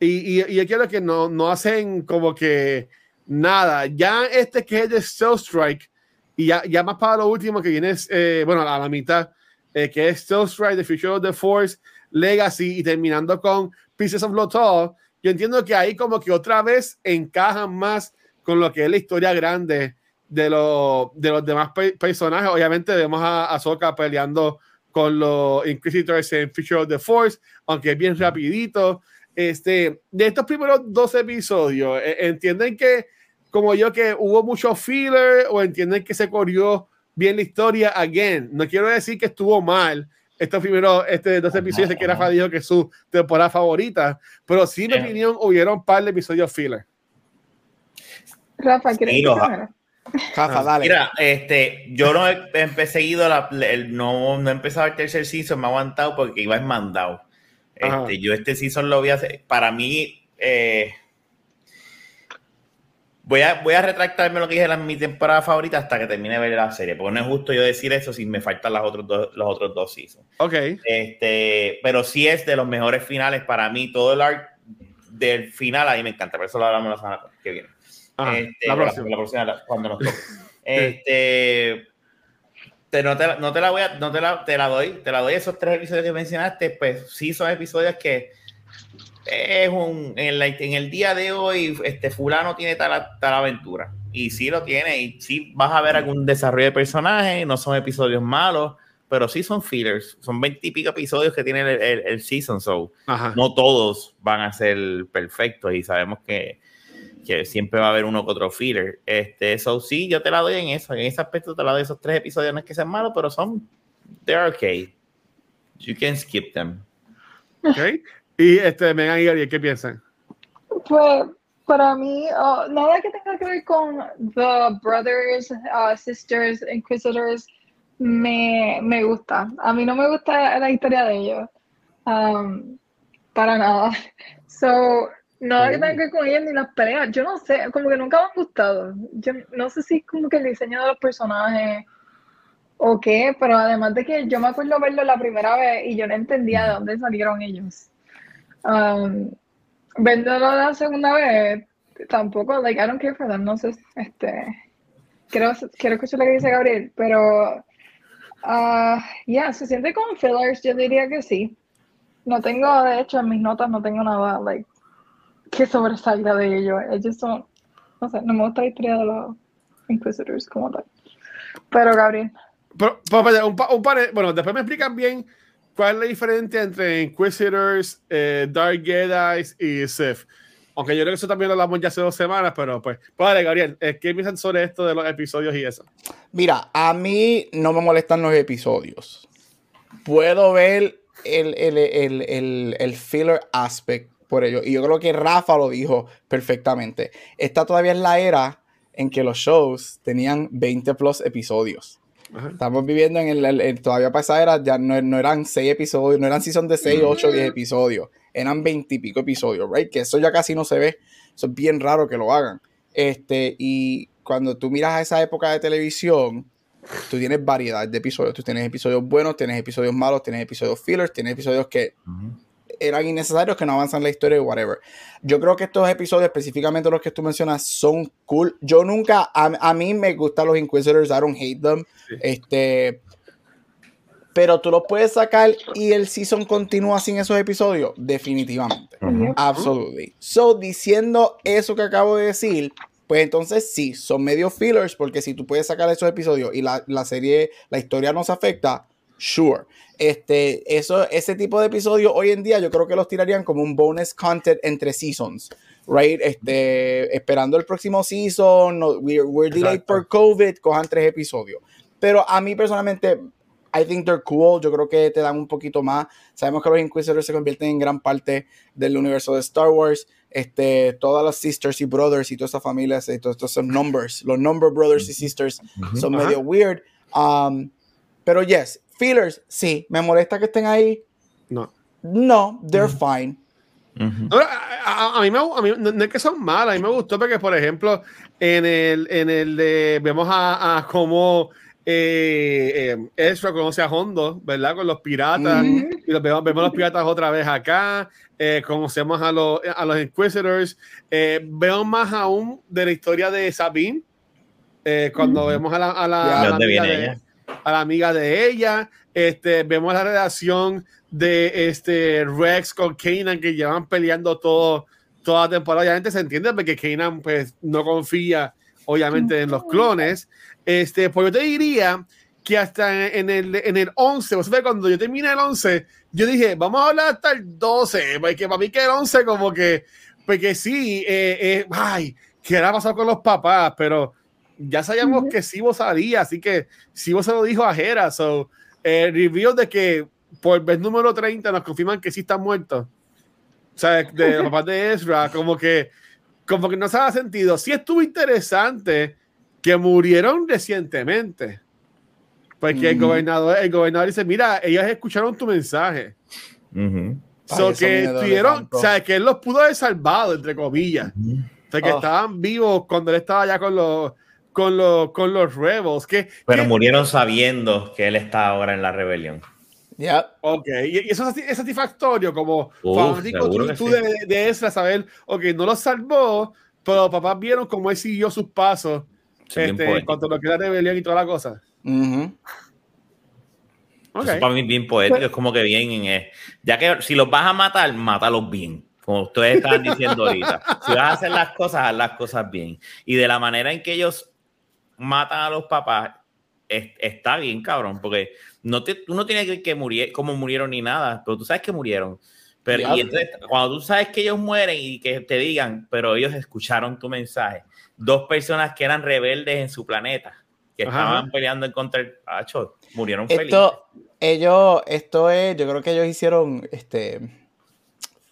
Y, y, y que no, no hacen como que nada. Ya este que es de Stealth Strike, y ya, ya más para lo último que viene, eh, bueno, a la mitad, eh, que es Stealth Strike, The Future of the Force, Legacy y terminando con Pieces of Lothal, yo entiendo que ahí como que otra vez encajan más con lo que es la historia grande de, lo, de los demás pe personajes. Obviamente vemos a Ahsoka peleando con los Inquisitors en Future of the Force, aunque es bien rapidito. Este, de estos primeros dos episodios, ¿entienden que como yo que hubo mucho filler o entienden que se corrió bien la historia? Again, no quiero decir que estuvo mal, estos primeros este, dos episodios que Rafa dijo que es su temporada favorita, pero sí, en mi opinión, hubieron un par de episodios filler. Rafa, ¿quieres Dale. Mira, este, yo no he, he seguido la, el, no, no he empezado el tercer season, me he aguantado porque iba mandado. Este, yo este season lo voy a hacer. Para mí, eh, voy a, voy a retractarme lo que dije en mi temporada favorita hasta que termine de ver la serie, porque no es justo yo decir eso si me faltan las otros dos, los otros dos seasons. Ok. Este, pero sí es de los mejores finales para mí, todo el arc del final, a mí me encanta, por eso lo hablamos la semana que viene. Ah, este, la próxima. La, la próxima cuando nos toque. este, te, no, te, no te la voy a, no te la, te la doy, te la doy esos tres episodios que mencionaste, pues sí son episodios que es un, en, la, en, el día de hoy, este fulano tiene tal, tal aventura. Y sí lo tiene, y sí vas a ver algún desarrollo de personaje, no son episodios malos, pero sí son fillers. Son veintipico episodios que tiene el, el, el season, so Ajá. no todos van a ser perfectos y sabemos que, que siempre va a haber uno que otro filler. Este, so sí, yo te la doy en eso, en ese aspecto te la doy esos tres episodios, no es que sean malos, pero son, they're okay. You can skip them. Okay. Y este, Megan y Gabriel, ¿qué piensan? Pues para mí, uh, nada que tenga que ver con The Brothers, uh, Sisters, Inquisitors, me, me gusta. A mí no me gusta la historia de ellos. Um, para nada. So, nada que tenga que ver con ellos ni las peleas. Yo no sé, como que nunca me han gustado. Yo no sé si es como que el diseño de los personajes o qué, pero además de que yo me acuerdo verlo la primera vez y yo no entendía de dónde salieron ellos. Um, verlo la segunda vez, tampoco, like, I don't care for them, no sé, este, quiero, quiero escuchar lo que dice Gabriel, pero, uh, yeah, se siente como fillers, yo diría que sí. No tengo, de hecho, en mis notas no tengo nada, like, que sobresalga de ello. Ellos son, no sé, no me gusta la historia de los Inquisitors como tal. Pero, Gabriel. Pero, pero un, un par, bueno, después me explican bien ¿Cuál es la diferencia entre Inquisitors, eh, Dark Jedi y Sith? Aunque yo creo que eso también lo hablamos ya hace dos semanas, pero pues, pues Gabriel, ¿qué piensan sobre esto de los episodios y eso? Mira, a mí no me molestan los episodios. Puedo ver el, el, el, el, el filler aspect por ello. Y yo creo que Rafa lo dijo perfectamente. Esta todavía es la era en que los shows tenían 20 plus episodios. Ajá. Estamos viviendo en el, el, el todavía para esa era, ya no, no, eran 6 episodios, no eran season de 6, 8, 10 episodios, eran 20 y pico episodios, right? Que eso ya casi no se ve, eso es bien raro que lo hagan. Este, y cuando tú miras a esa época de televisión, tú tienes variedad de episodios, tú tienes episodios buenos, tienes episodios malos, tienes episodios fillers, tienes episodios que uh -huh. Eran innecesarios, que no avanzan la historia y whatever. Yo creo que estos episodios, específicamente los que tú mencionas, son cool. Yo nunca, a, mí me gustan los Inquisitors, I don't hate them. Este, pero tú los puedes sacar y el season continúa sin esos episodios, definitivamente. Absolutely. So, diciendo eso que acabo de decir, pues entonces sí, son medio fillers, porque si tú puedes sacar esos episodios y la, la serie, la historia no se afecta, sure. Este, eso, ese tipo de episodios hoy en día yo creo que los tirarían como un bonus content entre seasons, right? Este, esperando el próximo season, no, we're, delayed por COVID, cojan tres episodios. Pero a mí personalmente, I think they're cool. Yo creo que te dan un poquito más. Sabemos que los Inquisitors se convierten en gran parte del universo de Star Wars. Este, todas las sisters y brothers y todas esas familias, y todos estos numbers, los number brothers y sisters son medio weird. Um, pero yes, Feelers, sí. ¿Me molesta que estén ahí? No. No, they're fine. a, mí me, a mí no es que son malas, a mí me gustó porque, por ejemplo, en el, en el de, vemos a, a cómo eh, eh, Ezra conoce a Hondo, ¿verdad? Con los piratas, y los, vemos, vemos, los piratas otra vez acá, eh, conocemos a los, a los Inquisitors, eh, vemos más aún de la historia de Sabine, eh, cuando vemos a la, a la, a la de, a la amiga de ella. Este, vemos la relación de este Rex con Kanan que llevan peleando todo, toda la temporada. Obviamente se entiende porque Kanan pues no confía obviamente en los clones. Este, pues yo te diría que hasta en el, en el 11, o sea, cuando yo terminé el 11, yo dije, vamos a hablar hasta el 12, porque para mí que el 11 como que, porque sí, eh, eh, ay, ¿qué era pasar con los papás? Pero ya sabíamos que Sibo salía, así que Sibo se lo dijo a Jera. So, el review de que por vez número 30 nos confirman que sí están muertos. O sea, de los papás de Ezra, como que, como que no se ha sentido. Sí estuvo interesante que murieron recientemente. Porque el, gobernador, el gobernador dice, mira, ellos escucharon tu mensaje. So que estuvieron, o sea, que él los pudo haber salvado, entre comillas. O sea, que oh. estaban vivos cuando él estaba ya con los con, los, con los Rebels. Que, Pero murieron sabiendo que él está ahora en la rebelión. Ya. Ok, y, eso es, satisfactorio como fanático tú, de, de esa saber, ok, no lo salvó, pero papás vieron cómo él siguió sus pasos este, cuando lo que la rebelión y toda la cosa. okay. para mí bien poético, es como que bien, eh, ya que si los vas a matar, mátalos bien como ustedes estaban diciendo ahorita. Si vas a hacer las cosas, haz las cosas bien. Y de la manera en que ellos matan a los papás, está bien, cabrón, porque no te, tú no tienes que que murieron, como murieron ni nada, pero tú sabes que murieron. Pero y entonces, cuando tú sabes que ellos mueren y que te digan, pero ellos escucharon tu mensaje, dos personas que eran rebeldes en su planeta, que estaban peleando en contra del Pacho, murieron esto, felices. Ellos, esto es, yo creo que ellos hicieron, este,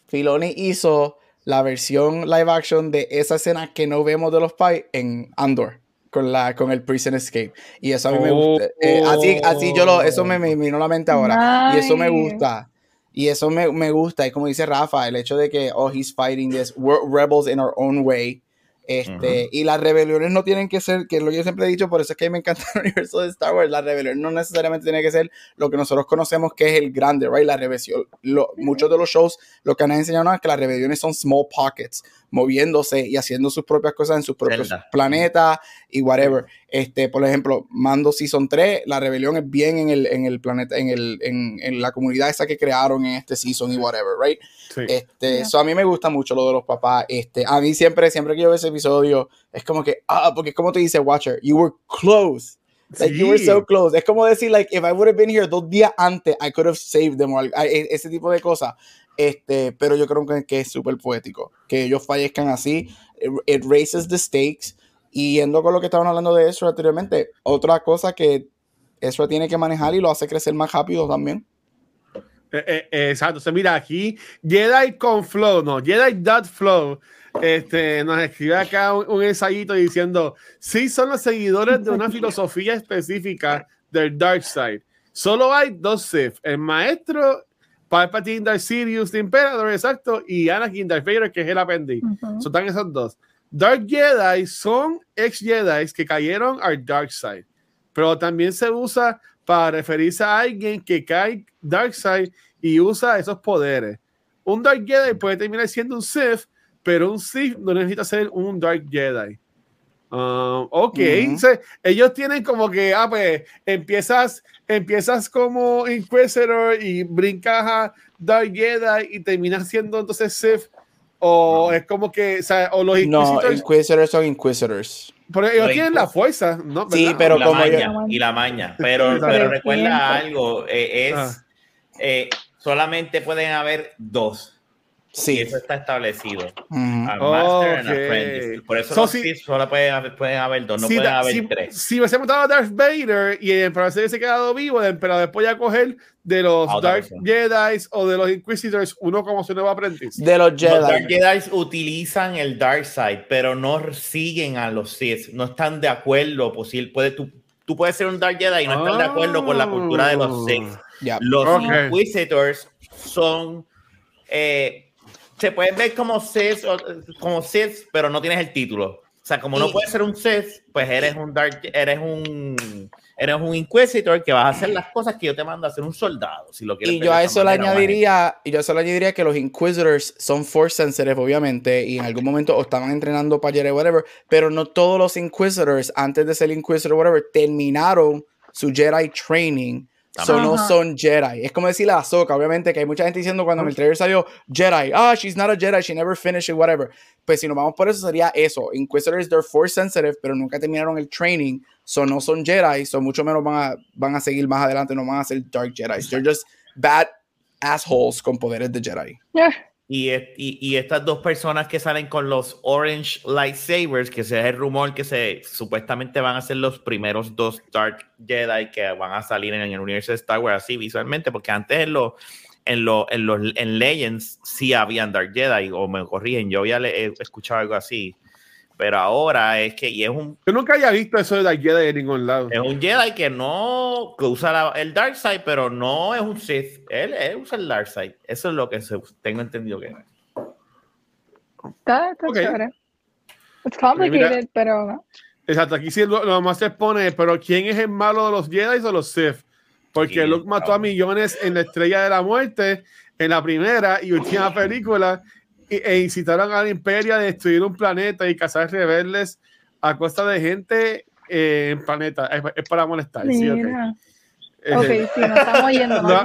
Filoni hizo la versión live action de esa escena que no vemos de los Pais en Andor con, la, con el Prison Escape. Y eso a mí me gusta. Eh, así, así yo lo, eso me, me vino a la mente ahora. Y eso me gusta. Y eso me, me, gusta. Y como dice Rafa, el hecho de que, oh, he's fighting this, we're rebels in our own way. Este, Y las rebeliones no tienen que ser, que es lo que yo siempre he dicho, por eso es que me encanta el universo de Star Wars, la rebelión no necesariamente tiene que ser lo que nosotros conocemos que es el grande, right? La rebelión, muchos de los shows lo que han enseñado es que las rebeliones son small pockets, moviéndose y haciendo sus propias cosas en sus propios planetas y whatever. Este, por ejemplo, Mando Season 3, la rebelión es bien en el, en el planeta, en, el, en, en la comunidad esa que crearon en este season y whatever, right? Este, eso a mí me gusta mucho lo de los papás. Este, a mí siempre, siempre que yo veo ese episodio, es como que, ah, porque es como te dice Watcher, you were close. Like you were so close. Es como decir, like, if I would have been here dos días antes, I could have saved them. E, ese tipo de cosas. Este, pero yo creo que, que es súper poético. Que ellos fallezcan así. It, raises the stakes. Y yendo con lo que estaban hablando de eso anteriormente, otra cosa que eso tiene que manejar y lo hace crecer más rápido también. Eh, eh, eh, exacto. O mira, aquí Jedi con Flow, no, Jedi Dot Flow este, nos escribe acá un, ensayito diciendo, sí son los seguidores de una filosofía específica del Dark Side. Solo hay dos Sith, el maestro Palpatine Darth Sirius, the Emperor, exacto, y Anakin Darth Vader, que es el aprendiz. Son están esos dos. Dark Jedi son ex Jedi que cayeron al Dark Side, pero también se usa para referirse a alguien que cae Dark Side y usa esos poderes. un Dark Jedi puede terminar siendo un Sith, pero un Sith no necesita ser un Dark Jedi. Um, ok, ellos tienen como que, ah, pues empiezas, empiezas como Inquisitor y brincas a Dark Jedi y terminas siendo entonces Sith, o es como que, o, sea, o los Inquisitors. No, Inquisitors son Inquisitors. Pero ellos tienen la fuerza, ¿no? Sí, pero y como. y la maña. Pero, pero recuerda algo: eh, es. Ah. Eh, solamente pueden haber dos. Sí. Y eso está establecido. Master Por eso los si, solo pueden haber, pueden haber dos, no pueden haber tres. Si hubiésemos dado a Darth Vader y el emperador se hubiese quedado vivo, el emperador después ya coger de los Dark Jedi o de los Inquisitors uno como su nuevo aprendiz. De los Jedi. Los Dark Jedi utilizan el Dark Side, pero no siguen a los Sith. No están de acuerdo. Posible, puede, tú, tú puedes ser un Dark Jedi y no estar de acuerdo con la cultura de los Sith. Los Inquisitors son. Eh, se pueden ver como Sith, como Sith, pero no tienes el título. O sea, como no puedes ser un Sith, pues eres un Dark, eres un eres un Inquisitor que vas a hacer las cosas que yo te mando a hacer un soldado, si lo quieres. Y yo a eso le añadiría, y yo a eso le añadiría que los Inquisitors son force sensitive, obviamente, y en algún momento o estaban entrenando para Jedi, whatever, pero no todos los Inquisitors, antes de ser Inquisitor, whatever, terminaron su Jedi training So no son Jedi. Es como decirle a Ahsoka, obviamente, que hay mucha gente diciendo cuando el trailer salió Jedi, ah, she's not a Jedi, she never finished it, whatever. Pues si nos vamos por eso, sería eso. Inquisitors, they're force sensitive, pero nunca terminaron el training, so no son Jedi, so mucho menos van a, van a seguir más adelante, no van a ser Dark Jedi. They're just bad assholes con poderes de Jedi. Yeah. Y, y, estas dos personas que salen con los Orange Lightsabers, que se es el rumor que se supuestamente van a ser los primeros dos Dark Jedi que van a salir en el universo de Star Wars así visualmente, porque antes en los en, lo, en, los, en Legends sí habían Dark Jedi, o me corrigen, yo había escuchado algo así. Pero ahora es que, y es un. Yo nunca había visto eso de Dark Jedi en ningún lado. Es un Jedi que no. que usa el Dark Side, pero no es un Sith. Él, usa el Dark Side. Eso es lo que tengo entendido que es. Está, está chévere. Es complicated, pero. Exacto, aquí sí lo, lo, más se pone, pero ¿quién es el malo de los Jedi o los Sith? Porque Luke mató a millones en la Estrella de la Muerte, en la primera y última película, e incitaron al imperio a destruir un planeta y cazar rebeldes a costa de gente eh, en planeta. Es, para molestar. Sí, okay. ok, sí, nos estamos yendo. La,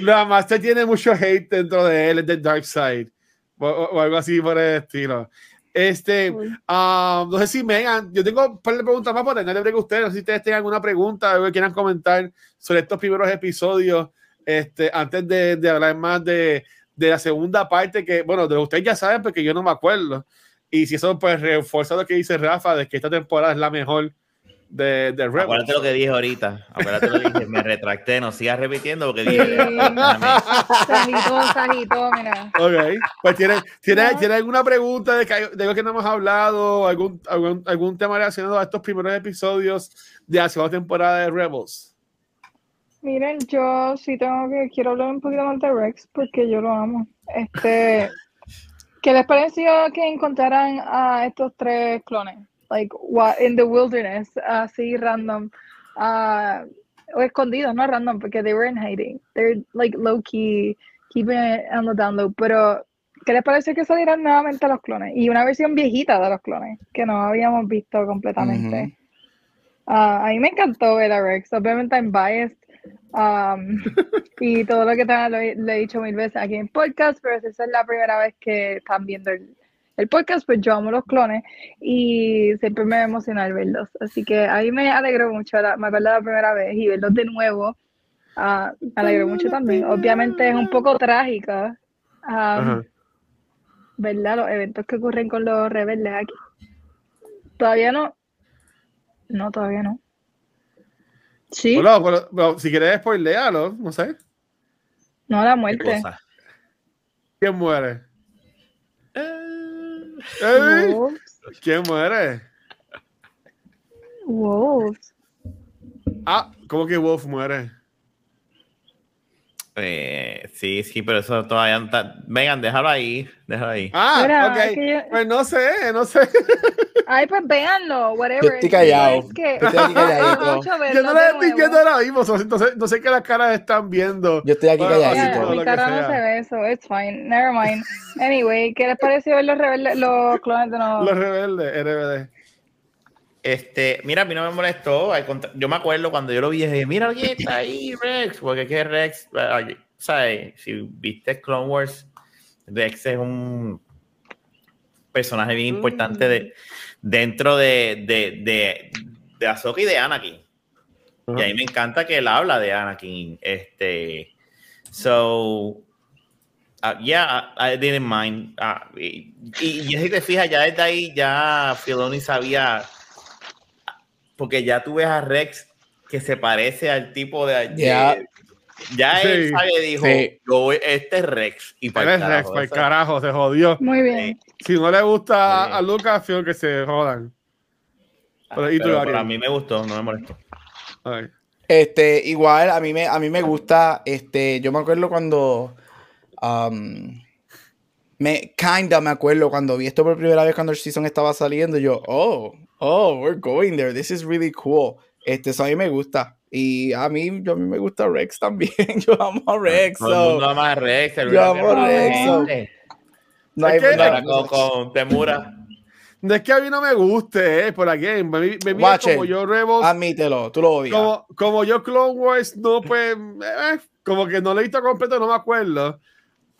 la, Master tiene, tiene mucho hate dentro de él, es del Dark Side. O, algo así por el estilo. Este, uh, no sé si Megan, yo tengo un par de preguntas más para tenerle a ustedes. No sé si ustedes tengan alguna pregunta, que quieran comentar sobre estos primeros episodios, este, antes de, de hablar más de, de la segunda parte que, bueno, de ustedes ya saben porque yo no me acuerdo. Y si eso pues refuerza lo que dice Rafa de que esta temporada es la mejor de, de Rebels. Acuérdate lo que dije ahorita. Acuérdate lo que dije. Me retracté, no sigas repitiendo porque dije. Sanito, sanito, mira. Ok. Pues tiene, tiene, ¿tiene alguna pregunta de, que, de lo que no hemos hablado, algún, algún, algún tema relacionado a estos primeros episodios de la segunda temporada de Rebels. Miren, yo sí tengo que, quiero hablar un poquito más de Rex porque yo lo amo. Este, ¿qué les pareció que encontraran a estos tres clones? Like, what, in the wilderness, así random, uh, o escondidos, no random, porque they were in hiding. They're like low key, keeping it on the down low. Pero, ¿qué les pareció que salieran nuevamente los clones? Y una versión viejita de los clones, que no habíamos visto completamente. Uh, a mí me encantó ver a Rex. Obviamente, I'm biased Um, y todo lo que te, lo, he dicho mil veces aquí en podcast, pero si esa es la primera vez que están viendo el, el, podcast, pues yo amo los clones y siempre me emociona verlos. Así que ahí me alegró mucho, me acuerdo la primera vez y verlos de nuevo, uh, me alegró mucho también. Obviamente es un poco trágica, um, ¿verdad? Los eventos que ocurren con los rebeldes aquí. Todavía no. No, todavía no. Sí. Bueno, si quieres spoilearlo, no sé. No, la muerte. ¿Quién muere? Eh. ¿Quién muere? Wolves. Ah, ¿cómo que Wolf muere? Eh, sí, sí, pero eso todavía no está. Vengan, déjalo ahí, déjalo ahí. Ah, ok. Pues no sé, no sé. Ay, pues véanlo, whatever. Yo estoy callado. Es que- Yo estoy aquí calladito. Mucho Yo verlo no la estoy viendo ahora mismo, entonces no sé qué las caras están viendo. Yo estoy aquí Bueno, calladito. mi que cara no se ve eso, it's fine, never mind. Anyway, ¿qué les pareció ver los rebeldes, los clones de nuevo? Los rebeldes, RBD. Este, mira, a mí no me molestó. Yo me acuerdo cuando yo lo vi, dije, mira quién está ahí, Rex. Porque que Rex, ¿sabes? Si viste Clone Wars, Rex es un personaje bien importante de, dentro de, de, de, de Ahsoka y de Anakin. Y a mí me encanta que él habla de Anakin. Este, so, uh, yeah, I, I didn't mind. Uh, y, y, y si te fijas, ya desde ahí, ya Filoni sabía, porque ya tú ves a Rex que se parece al tipo de. de- Ya. ya él Sí. sabe, dijo, Sí. yo voy- este es Rex. Y para el es Rex, carajo, para el carajo, se jodió. Muy bien. Si no le gusta Sí. a Lucas, fío que se jodan. Pero, ¿y tú, Pero Gabriel? para mí me gustó, no me molestó. Ay. Este, igual, a mí me, a mí me gusta, este, yo me acuerdo cuando, um, me, kinda me acuerdo cuando vi esto por primera vez cuando el season estaba saliendo, yo, oh, oh, we're going there, this is really cool. Este, eso a mí me gusta. Y a mí, yo, a mí me gusta Rex también, yo amo a Rex. Todo el so, mundo ama a Rex. el Yo amo a Rex, gente. no hay- Ahora con, con Temura. No es que a mí no me guste, eh, por aquí. Me, me, me Watch como it. yo Rebels, admítelo, tú lo odias. como, como yo Clone Wars, no, pues, eh, como que no lo he visto completo, no me acuerdo.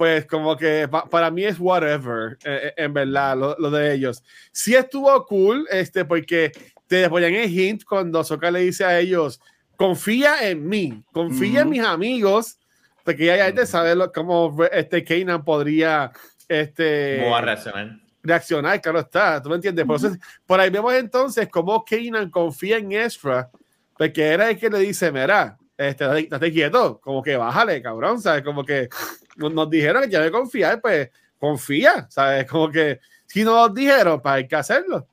Pues como que pa- para mí es whatever, eh, eh, en verdad, lo, lo de ellos. Sí estuvo cool, este, porque te ponían el hint cuando Soka le dice a ellos, confía en mí, confía en mis amigos, porque ya, ya te sabe lo- cómo este Kanan podría este, ¿Cómo va a reaccionar? reaccionar, claro está, ¿tú me entiendes? Por, eso es- por ahí vemos entonces cómo Kanan confía en Ezra, porque era el que le dice, mira, este, date, date quieto, como que bájale, cabrón, ¿sabes? Como que nos, nos dijeron que ya de confiar, pues confía, ¿sabes? Como que si nos dijeron, pues hay que hacerlo.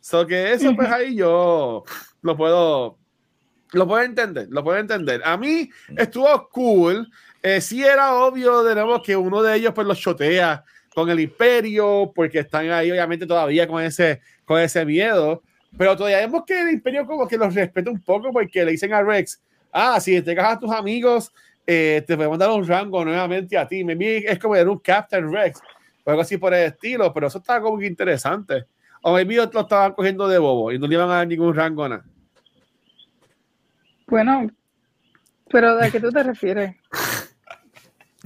So que eso, pues ahí yo lo puedo, lo puedo entender, lo puedo entender. A mí estuvo cool, eh, sí era obvio, de nuevo, que uno de ellos pues los chotea con el imperio, porque están ahí obviamente todavía con ese, con ese miedo, pero todavía vemos que el imperio como que los respeta un poco porque le dicen a Rex, ah, si te a tus amigos, eh, te podemos dar un rango nuevamente a ti. Maybe es como era un Captain Rex o algo así por el estilo, pero eso estaba como que interesante. O maybe lo estaban cogiendo de bobo y no le iban a dar ningún rango a nada. Bueno, pero ¿de qué tú te refieres?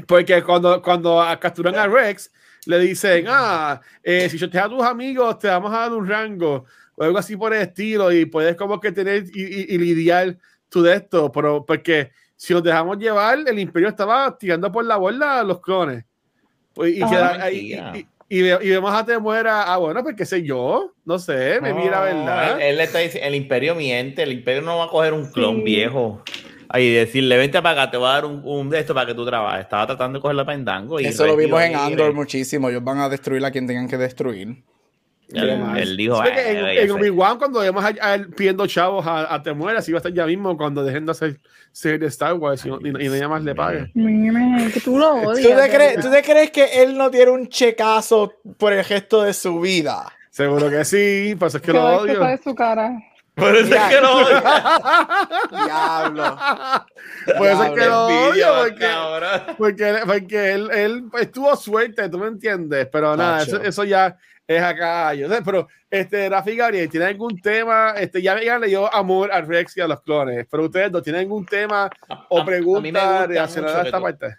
Porque cuando, cuando capturan a Rex, le dicen, ah, eh, si yo te a tus amigos, te vamos a dar un rango, o algo así por el estilo, y puedes como que tener y, y- y lidiar tú de esto, pero porque si nos dejamos llevar, el imperio estaba tirando por la borda a los clones. Pues, y, Ah, queda ahí- y, y- y vemos a Temuera, ah, bueno, pues qué sé yo, no sé, me mira, ¿verdad? Él, él le está diciendo, el imperio miente, el imperio no va a coger un clon Sí. viejo. Ahí y decirle, vente para acá, te voy a dar un, un de esto para que tú trabajes. Estaba tratando de coger la pendango. Y Eso lo vimos en. Andor muchísimo. Ellos van a destruir a quien tengan que destruir. Él, dijo, "Ah, en, en sé". Obi-Wan, cuando vemos a, a él pidiendo chavos a, a Temuera, así va a estar ya mismo cuando dejen de hacer serie de Star Wars y, no- y, nadie más le pague. Mire, que tú lo odias. ¿Tú te, crees. ¿Tú te crees que él no tiene un checazo por el gesto de su vida? Seguro que sí, por eso es que lo odio. su cara. Por eso es que lo odio. Diablo. Por eso es que lo odio, porque, porque, porque él, él estuvo suerte, tú me entiendes, pero nada, eso, eso ya es acá. Yo sé, pero este, Rafi Gabriel, ¿tiene algún tema? Este, ya, ya le dio amor a Rex y a los clones, pero ustedes no tienen algún tema o A- a pregunta relacionada a que esta tú- parte.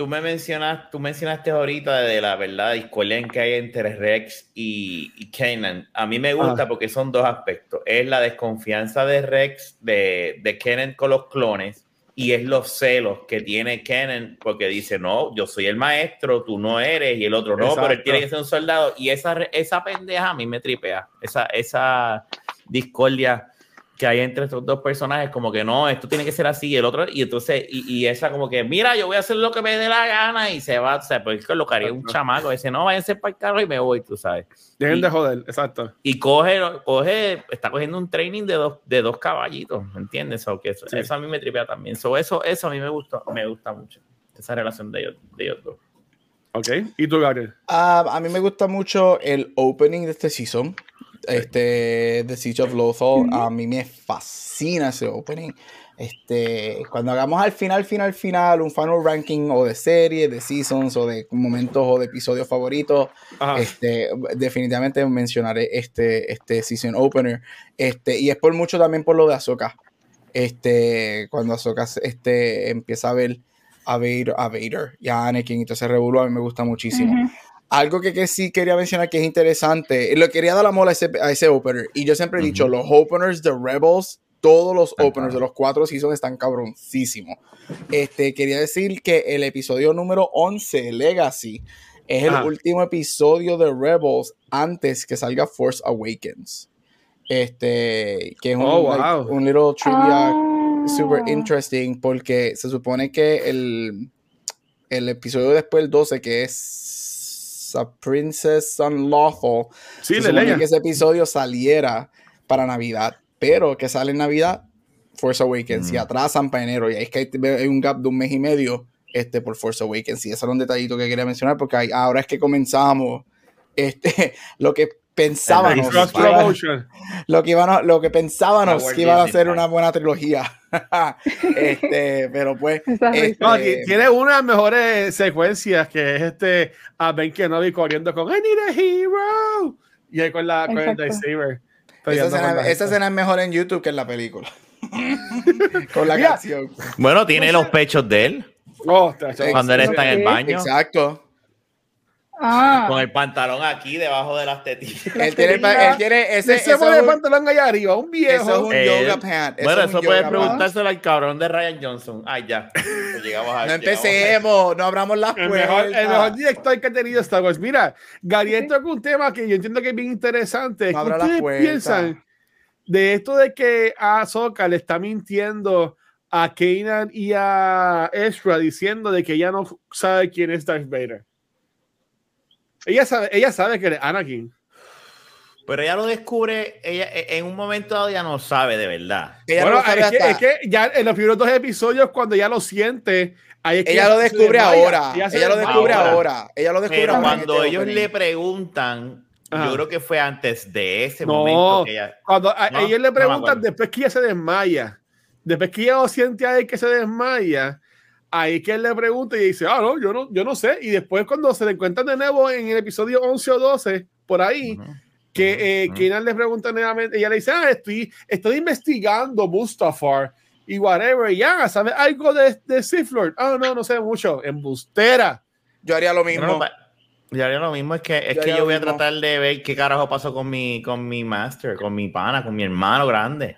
Tú me mencionas, tú mencionaste ahorita de la verdad discordia en que hay entre Rex y, y Kanan. A mí me gusta Ah. porque son dos aspectos. Es la desconfianza de Rex, de, de Kanan con los clones, y es los celos que tiene Kanan porque dice, no, yo soy el maestro, tú no eres, y el otro no, pero él Exacto. tiene que ser un soldado. Y esa, esa pendeja a mí me tripea. Esa, esa discordia que hay entre estos dos personajes, como que no, esto tiene que ser así, y el otro, y entonces, y, y esa como que, mira, yo voy a hacer lo que me dé la gana, y se va, o sea, pues es lo que haría un chamaco, dice, no, váyanse para el carro y me voy, tú sabes. Dejen Y- de joder, exacto. Y coge, coge, está cogiendo un training de dos, de dos caballitos, ¿me entiendes? O que eso, Sí. eso a mí me tripea también. So, eso, eso a mí me gusta, me gusta mucho, esa relación de ellos, de ellos dos. Ok, ¿y tú, Gabriel? Ah, a mí me gusta mucho el opening de este season. Este, The Siege of Lothal. A mí me fascina ese opening. Este, cuando hagamos al final, final, final, un final ranking o de serie, de seasons o de momentos o de episodios favoritos, este, definitivamente mencionaré este, este season opener. Este, y es por mucho también por lo de Ahsoka. Este, cuando Ahsoka este, empieza a ver a Vader, a Vader y a Anakin, entonces Revuelo a mí me gusta muchísimo. Algo que, que, sí quería mencionar que es interesante, lo quería dar la mola a ese, a ese opener, y yo siempre he dicho, los openers de Rebels todos los openers de los cuatro seasons están cabroncísimos. Este, quería decir que el episodio número 11, Legacy, es el último episodio de Rebels antes que salga Force Awakens. Este, que es un, oh, un little trivia ah. super interesting porque se supone que el, el episodio después, el 12, que es A Princess Unlawful, sí, se supone que ese episodio saliera para Navidad pero que sale en Navidad, Force Awakens, y atrasan para enero, y es que hay, un gap de un mes y medio este, por Force Awakens, y ese era un detallito que quería mencionar, porque ahora es que comenzamos este, lo que pensábamos lo que iban lo que pensábamos que iba a ser una buena trilogía. Este pero pues este, tiene una de las mejores secuencias que es este a Ben Kenobi corriendo con I need a hero y ahí con la con el lightsaber. Esa escena, es mejor en YouTube que en la película. Con la canción. Bueno, tiene los pechos de él. Oh, cuando él está en el baño. Exacto. Ah. Con el pantalón aquí debajo de las tetillas. Él tiene, él tiene ese, ese pone el pantalón allá arriba, un viejo. Eso es un yoga pant. bueno, eso puedes preguntárselo al cabrón de Ryan Johnson. Ay, ya. Pues llegamos a, no empecemos, no abramos las el Mejor, el mejor director que ha tenido Star Wars. Mira, Gary con un tema que yo entiendo que es bien interesante. No ¿Qué piensan de esto de que a Ahsoka le está mintiendo a Kanan y a Ezra diciendo de que ella no sabe quién es Darth Vader? Ella sabe, ella sabe que es Anakin. Pero ella lo descubre, ella e, en un momento dado ya no sabe de verdad. bueno, es, que, ya en los primeros dos episodios, cuando ya lo siente, ella lo descubre ahora. Ella, lo descubre ahora. Ella lo descubre Pero cuando ellos le preguntan, yo creo que fue antes de ese momento. Que ella, cuando a, ellos le preguntan, después que ella se desmaya, después que ella lo siente a él que se desmaya, ahí que él le pregunta y dice, ah, no, yo no, yo no sé. Y después cuando se le encuentran de nuevo en el episodio 11 o 12, por ahí, que eh, le pregunta nuevamente, ella le dice, ah, estoy, estoy investigando Mustafar y whatever, ya, ¿sabes algo de, de Sith Lord? Ah, no, no sé mucho, embustera. Yo haría lo mismo. yo haría lo mismo, es que, es yo, que yo voy a tratar de ver qué carajo pasó con mi, con mi master, con mi pana, con mi hermano grande.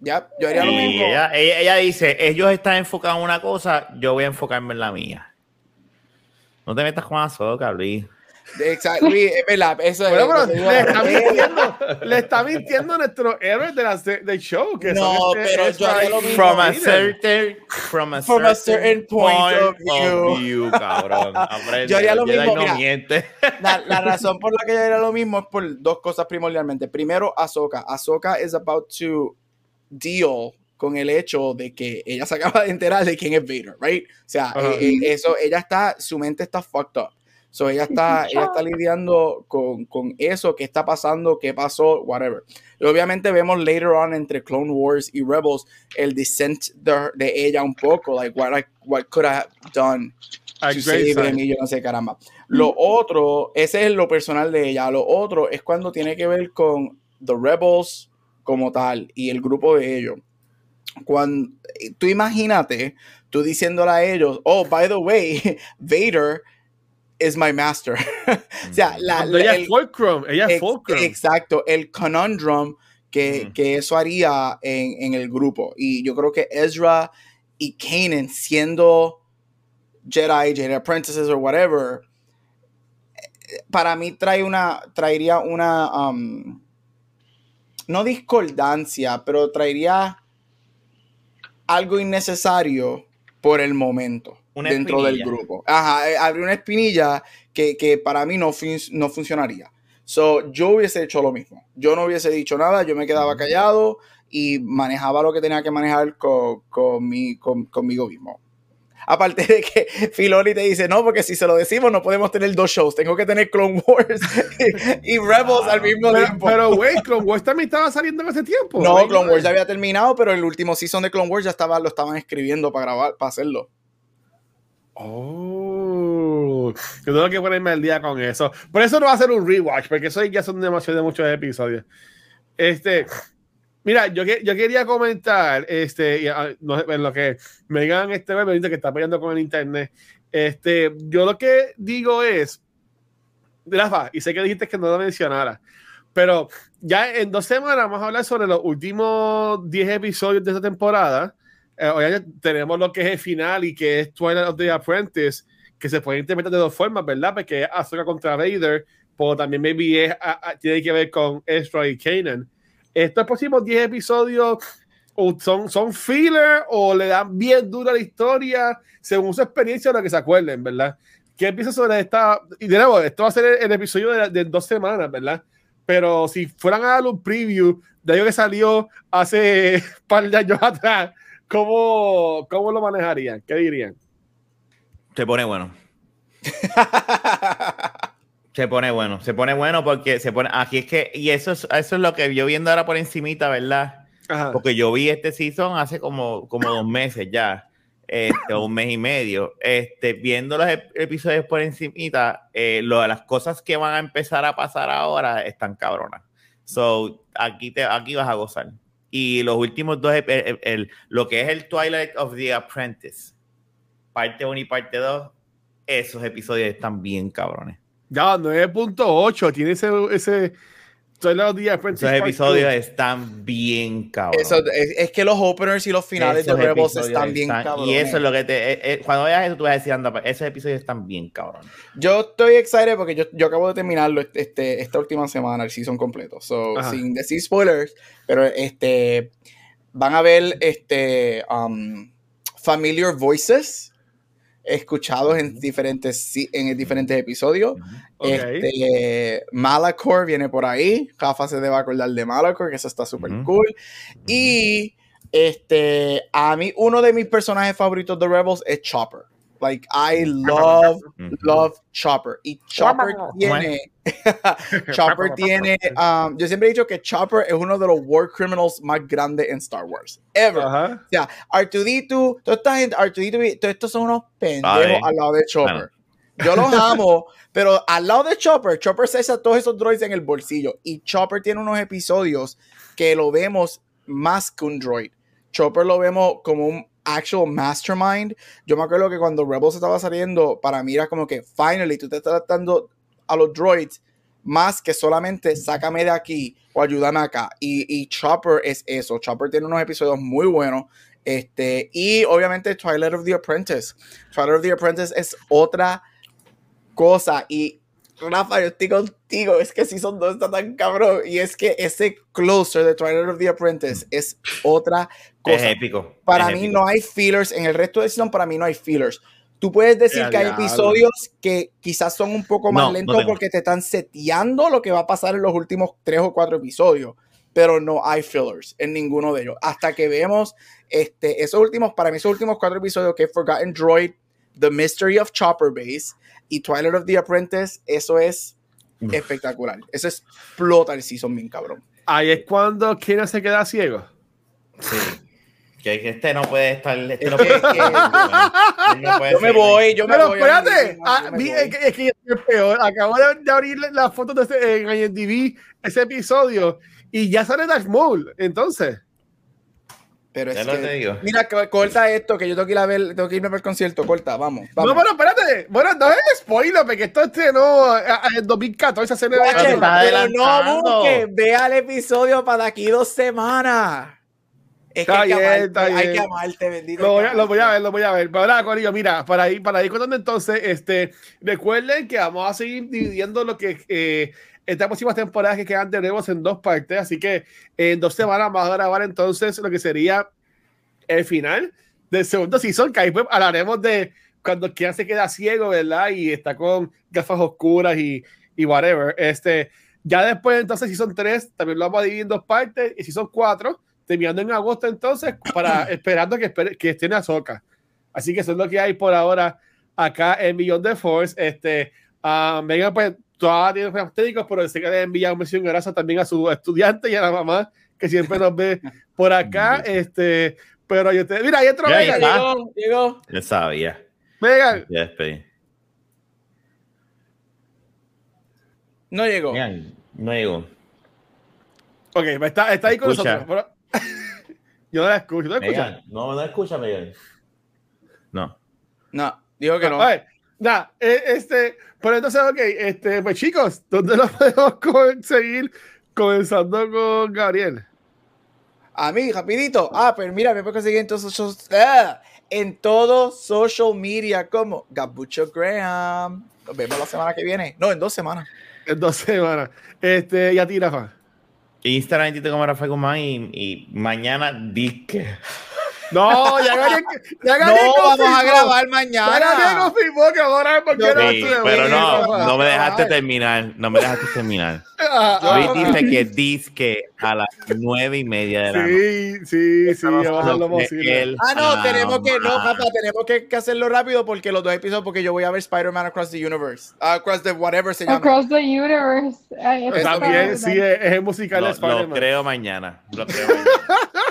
Ya, yo haría lo mismo. Ella, dice, ellos están enfocados en una cosa, yo voy a enfocarme en la mía. No te metas con Azoka, Luis. Exacto, es verdad. Eso es, bueno, le, está mintiendo, le está mintiendo a nuestro héroe de la, del show. Que no, este, pero yo haría lo mismo. From a certain, from a from certain, point, of view. cabrón. yo haría lo mismo. Mira, la, la, razón por la que yo haría lo mismo es por dos cosas primordialmente. Primero, Ahsoka. Ahsoka is about to deal con el hecho de que ella se acaba de enterar de quién es Vader, right? O sea, eh, eh, eso, ella está, su mente está fucked up. So ella está, ella está lidiando con, con, eso, qué está pasando, qué pasó, whatever. Y obviamente vemos later on entre Clone Wars y Rebels el descent de, de ella un poco, like what, I, what could I have done to save him y yo no sé, caramba. Lo otro, ese es lo personal de ella. Lo otro es cuando tiene que ver con The Rebels, como tal y el grupo de ellos. Cuando tú imagínate, tú diciéndole a ellos, oh, by the way, Vader is my master. o sea, la, ella es fulcrum, ella es fulcrum. Exacto, el conundrum que, que eso haría en, en, el grupo. Y yo creo que Ezra y Kanan siendo Jedi, Jedi Apprentices o whatever, para mí trae una, traería una, um, no discordancia, pero traería algo innecesario por el momento dentro del grupo. Ajá, eh, habría una espinilla que, para mí no, no funcionaría. So, yo hubiese hecho lo mismo. Yo no hubiese dicho nada, yo me quedaba callado y manejaba lo que tenía que manejar con, conmigo mismo. Aparte de que Filoni te dice, no, porque si se lo decimos no podemos tener dos shows, tengo que tener Clone Wars y, Rebels al mismo Pero, tiempo. pero, güey, Clone Wars también estaba saliendo en ese tiempo. no. Clone Wars ya había terminado, pero el último season de Clone Wars ya estaba, lo estaban escribiendo para grabar, para hacerlo. Oh, yo tengo que ponerme al día con eso. Por eso no va a ser un rewatch, porque eso ya son demasiado de muchos episodios. Este, mira, yo, que, yo quería comentar, este, y, ah, no en lo que me digan este bebé que está peleando con el internet. Este, yo lo que digo es, Rafa, y sé que dijiste que no lo mencionara, pero ya en dos semanas vamos a hablar sobre los últimos 10 episodios de esta temporada. Eh, hoy tenemos lo que es el final y que es Twilight of the Apprentice, que se puede interpretar de dos formas, ¿verdad? Porque es Ahsoka contra Vader, pero también maybe es, a- a- tiene que ver con Ezra y Kanan. Estos próximos 10 episodios o son, son filler o le dan bien dura la historia según su experiencia o lo que se acuerden, ¿verdad? ¿Qué piensas sobre esta? Y de nuevo, esto va a ser el, el episodio de, de dos semanas, ¿verdad? Pero si fueran a dar un preview de algo que salió hace un par de años atrás, ¿cómo, cómo lo manejarían? ¿Qué dirían? Se pone bueno. Se pone bueno. Se pone bueno porque se pone. Aquí es que. Y eso es, eso es lo que yo viendo ahora por encimita, ¿verdad? Ajá. Porque yo vi este season hace como, como dos meses ya. Este, un mes y medio. Este, viendo los ep- episodios por encimita, eh, lo de las cosas que van a empezar a pasar ahora están cabronas. So, aquí, te, aquí vas a gozar. Y los últimos dos, el- el- lo que es el Twilight of the Apprentice, parte 1 y parte 2, esos episodios están bien cabrones. Ya, 9.8, tiene ese, ese of the Apprentice Esos episodios están bien cabrones. Eso, es, es que los openers y los finales Esos de Rebels están bien cabrones. Y eso es lo que te. eh, eh, cuando veas eso, tú vas a decir, anda, esos episodios están bien cabrones. Yo estoy excited porque yo, yo acabo de terminarlo este, esta última semana, el season completo. So, Ajá. sin decir spoilers, pero este van a ver este um, familiar voices escuchados en diferentes en diferentes episodios. Ok. Este, Malachor viene por ahí. Rafa se debe acordar de Malachor, que eso está súper cool. Y este, a mí, uno de mis personajes favoritos de Rebels es Chopper. Like, I love, love Chopper. Y Chopper tiene, Chopper tiene, um, yo siempre he dicho que Chopper es uno de los war criminals más grandes en Star Wars. Ever. Ajá. O sea, R2D2, toda esta gente, R2D2, todos estos son unos pendejos al lado de Chopper. Yo los amo, pero al lado de Chopper, Chopper se echa todos esos droids en el bolsillo. Y Chopper tiene unos episodios que lo vemos más que un droid. Chopper lo vemos como un actual mastermind. Yo me acuerdo que cuando Rebels estaba saliendo, para mí era como que, finally, tú te estás tratando a los droids más que solamente sácame de aquí o ayúdame acá. Y, y Chopper es eso. Chopper tiene unos episodios muy buenos. Este, y obviamente Twilight of the Apprentice. Twilight of the Apprentice es otra cosa. Y Rafa, yo estoy contigo. Es que Season 2 está tan cabrón. Y es que ese closer de Twilight of the Apprentice es otra Es cosa. épico. Para es mí épico. no hay fillers. En el resto de Season, para mí no hay fillers. Tú puedes decir que hay episodios que quizás son un poco más No, lentos porque te están seteando lo que va a pasar en los últimos tres o cuatro episodios. Pero no hay fillers en ninguno de ellos. Hasta que vemos este, esos últimos, para mí, esos últimos cuatro episodios que es Forgotten Droid, The Mystery of Chopper Base y Twilight of the Apprentice, eso es Uf. espectacular. Eso explota el season bien cabrón. Ahí es cuando Kena se queda ciego. Sí. Que este no puede estar. Este Es no que- puede estar. que- Él no puede Yo me ser- voy, yo me Pero voy. espérate, yo ah, me vi- voy. es que, es que es peor. Acabo de, de abrir las fotos de ese, en IMDb, ese episodio, y ya sale Darth Maul. Entonces, Pero Ya es que- te digo. Mira, co- corta esto, que yo tengo que ir a ver, tengo que irme para el concierto, corta, vamos. vamos. no, pero espérate. Bueno, no es spoiler, porque esto estrenó eh, en 2014. Hace nueve Guache, te años. estás pero no adelantando. busques, ve al episodio para aquí dos semanas. Es que Está hay que bien, amarte, está hay bien. que amarte, bendito. Lo voy, a, lo voy a amarte. ver, lo voy a ver. Pero ahora, Corillo, mira, para ir, para ir contando entonces, este, recuerden que vamos a seguir dividiendo lo que eh, estas próximas temporadas que quedan tenemos en dos partes, así que en dos semanas vamos a grabar entonces lo que sería el final del segundo season, que ahí pues hablaremos de cuando quien se queda ciego, ¿verdad? Y está con gafas oscuras y, y whatever. Este, ya después entonces season 3 también lo vamos a dividir en dos partes y season 4 terminando en agosto entonces para esperando que, espere- que estén Azoka. Así que eso es lo que hay por ahora acá en Beyond the Force. Este, uh, Megan, pues, todavía tiene problemas técnicos, pero sé que le envía un mención gracias también a su estudiante y a la mamá que siempre nos ve por acá. este, pero yo te. Mira, ahí otro Ya, Megan. ya. Llegó, llegó. Yo sabía. Megan, Ya despedí. No llegó. Miren, no llegó. ok, está, está ahí con Escucha. nosotros. pero- yo no la escucho. ¿No la escuchas? Megan, no, no escucha, Megan. No. No, dijo que no. A ver, nada, eh, este, pero entonces, ok, este, pues chicos, ¿dónde lo podemos conseguir? Comenzando con Gabriel. A mí, rapidito. Ah, pero mira, me puedes conseguir en todos esos- ah, en todo social media como Gabucho Graham. Nos vemos la semana que viene. No, en dos semanas. En dos semanas. Este, y a ti, Rafa. Instagram como Rafael Guzmán y, y mañana disque. No, ya Gabriel, ya No, Gabriel vamos a grabar Ya Gabriel mañana. confirmó que ahora porque No, no pero no, no me dejaste terminar. No me dejaste terminar. Luis ah. dice que disque a las nueve y media de la noche. Sí, sí, sí, vamos a hacer lo Lo posible. él Ah, no, tenemos que, no, papá, tenemos que, que hacerlo rápido porque los dos episodios, porque yo voy a ver Spider-Man Across the Universe. Ah, across the whatever se llama. Across the universe. Brutal. sí, es, es el musical Lo, de lo Spider-Man. creo mañana. Lo creo mañana.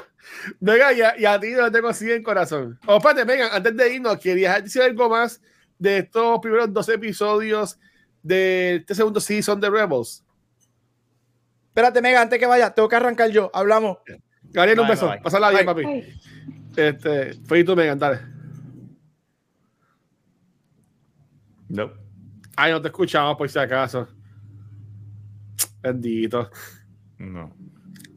Venga, y a, y a ti no te consiguen corazón. O espérate, venga, antes de irnos, querías decir algo más de estos primeros dos episodios de este segundo season de Rebels. Espérate, Mega, antes que vaya, tengo que arrancar yo. Hablamos. Gabriel, un Bye, beso. bye, bye. Pásala bien, papi. Este, fue tú, Megan, dale. No. Ay, no te escuchamos por si acaso. Bendito. No.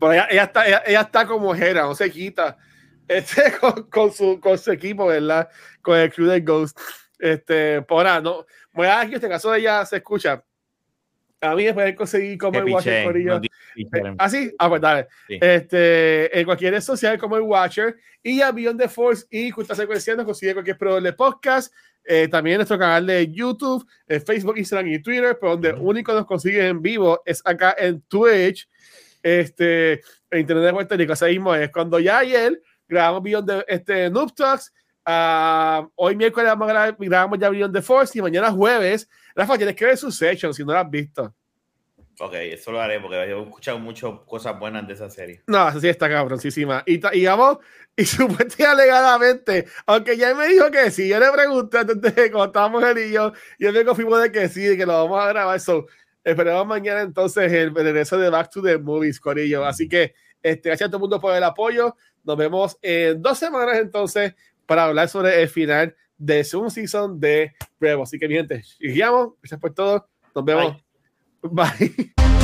Pero ella, ella está, ella, ella está como Hera, no se quita. Este, con, con su, con su equipo, ¿verdad? Con el crew de Ghost. Este, por ahora, no. Voy a aquí, este caso de ella se escucha. A mí después de conseguir como Que el Watcher no di- piché. ¿Ah, sí? Ah, pues dale. Sí. Este, en cualquier red social como el Watcher y a Beyond the Force y Justa Secuencia nos consigue cualquier proveedor de podcast. Eh, también nuestro canal de YouTube, eh, Facebook, Instagram y Twitter, pero donde único nos consigue en vivo es acá en Twitch. Este, en Internet de Puerto Rico. Así mismo es cuando ya ayer grabamos Beyond the este, Noob Talks. ah, hoy miércoles vamos a grabar- grabamos ya Beyond the Force y mañana jueves. Rafa, tienes que ver su session si no lo has visto. Ok, eso lo haré porque yo he escuchado muchas cosas buenas de esa serie. No, esa sí está cabroncísima. Y, y vamos, y supuestamente alegadamente, aunque ya él me dijo que sí, yo le pregunté antes de cuando estábamos él y yo, y él me confirmó de que sí, de que lo vamos a grabar. So, esperemos mañana entonces el regreso de Back to the Movies, Corillo. Así que este, gracias a todo el mundo por el apoyo. Nos vemos en dos semanas entonces para hablar sobre el final de segundo season de Rebels. Así que, mi gente, guiamos. Gracias por todo. Nos vemos. Bye.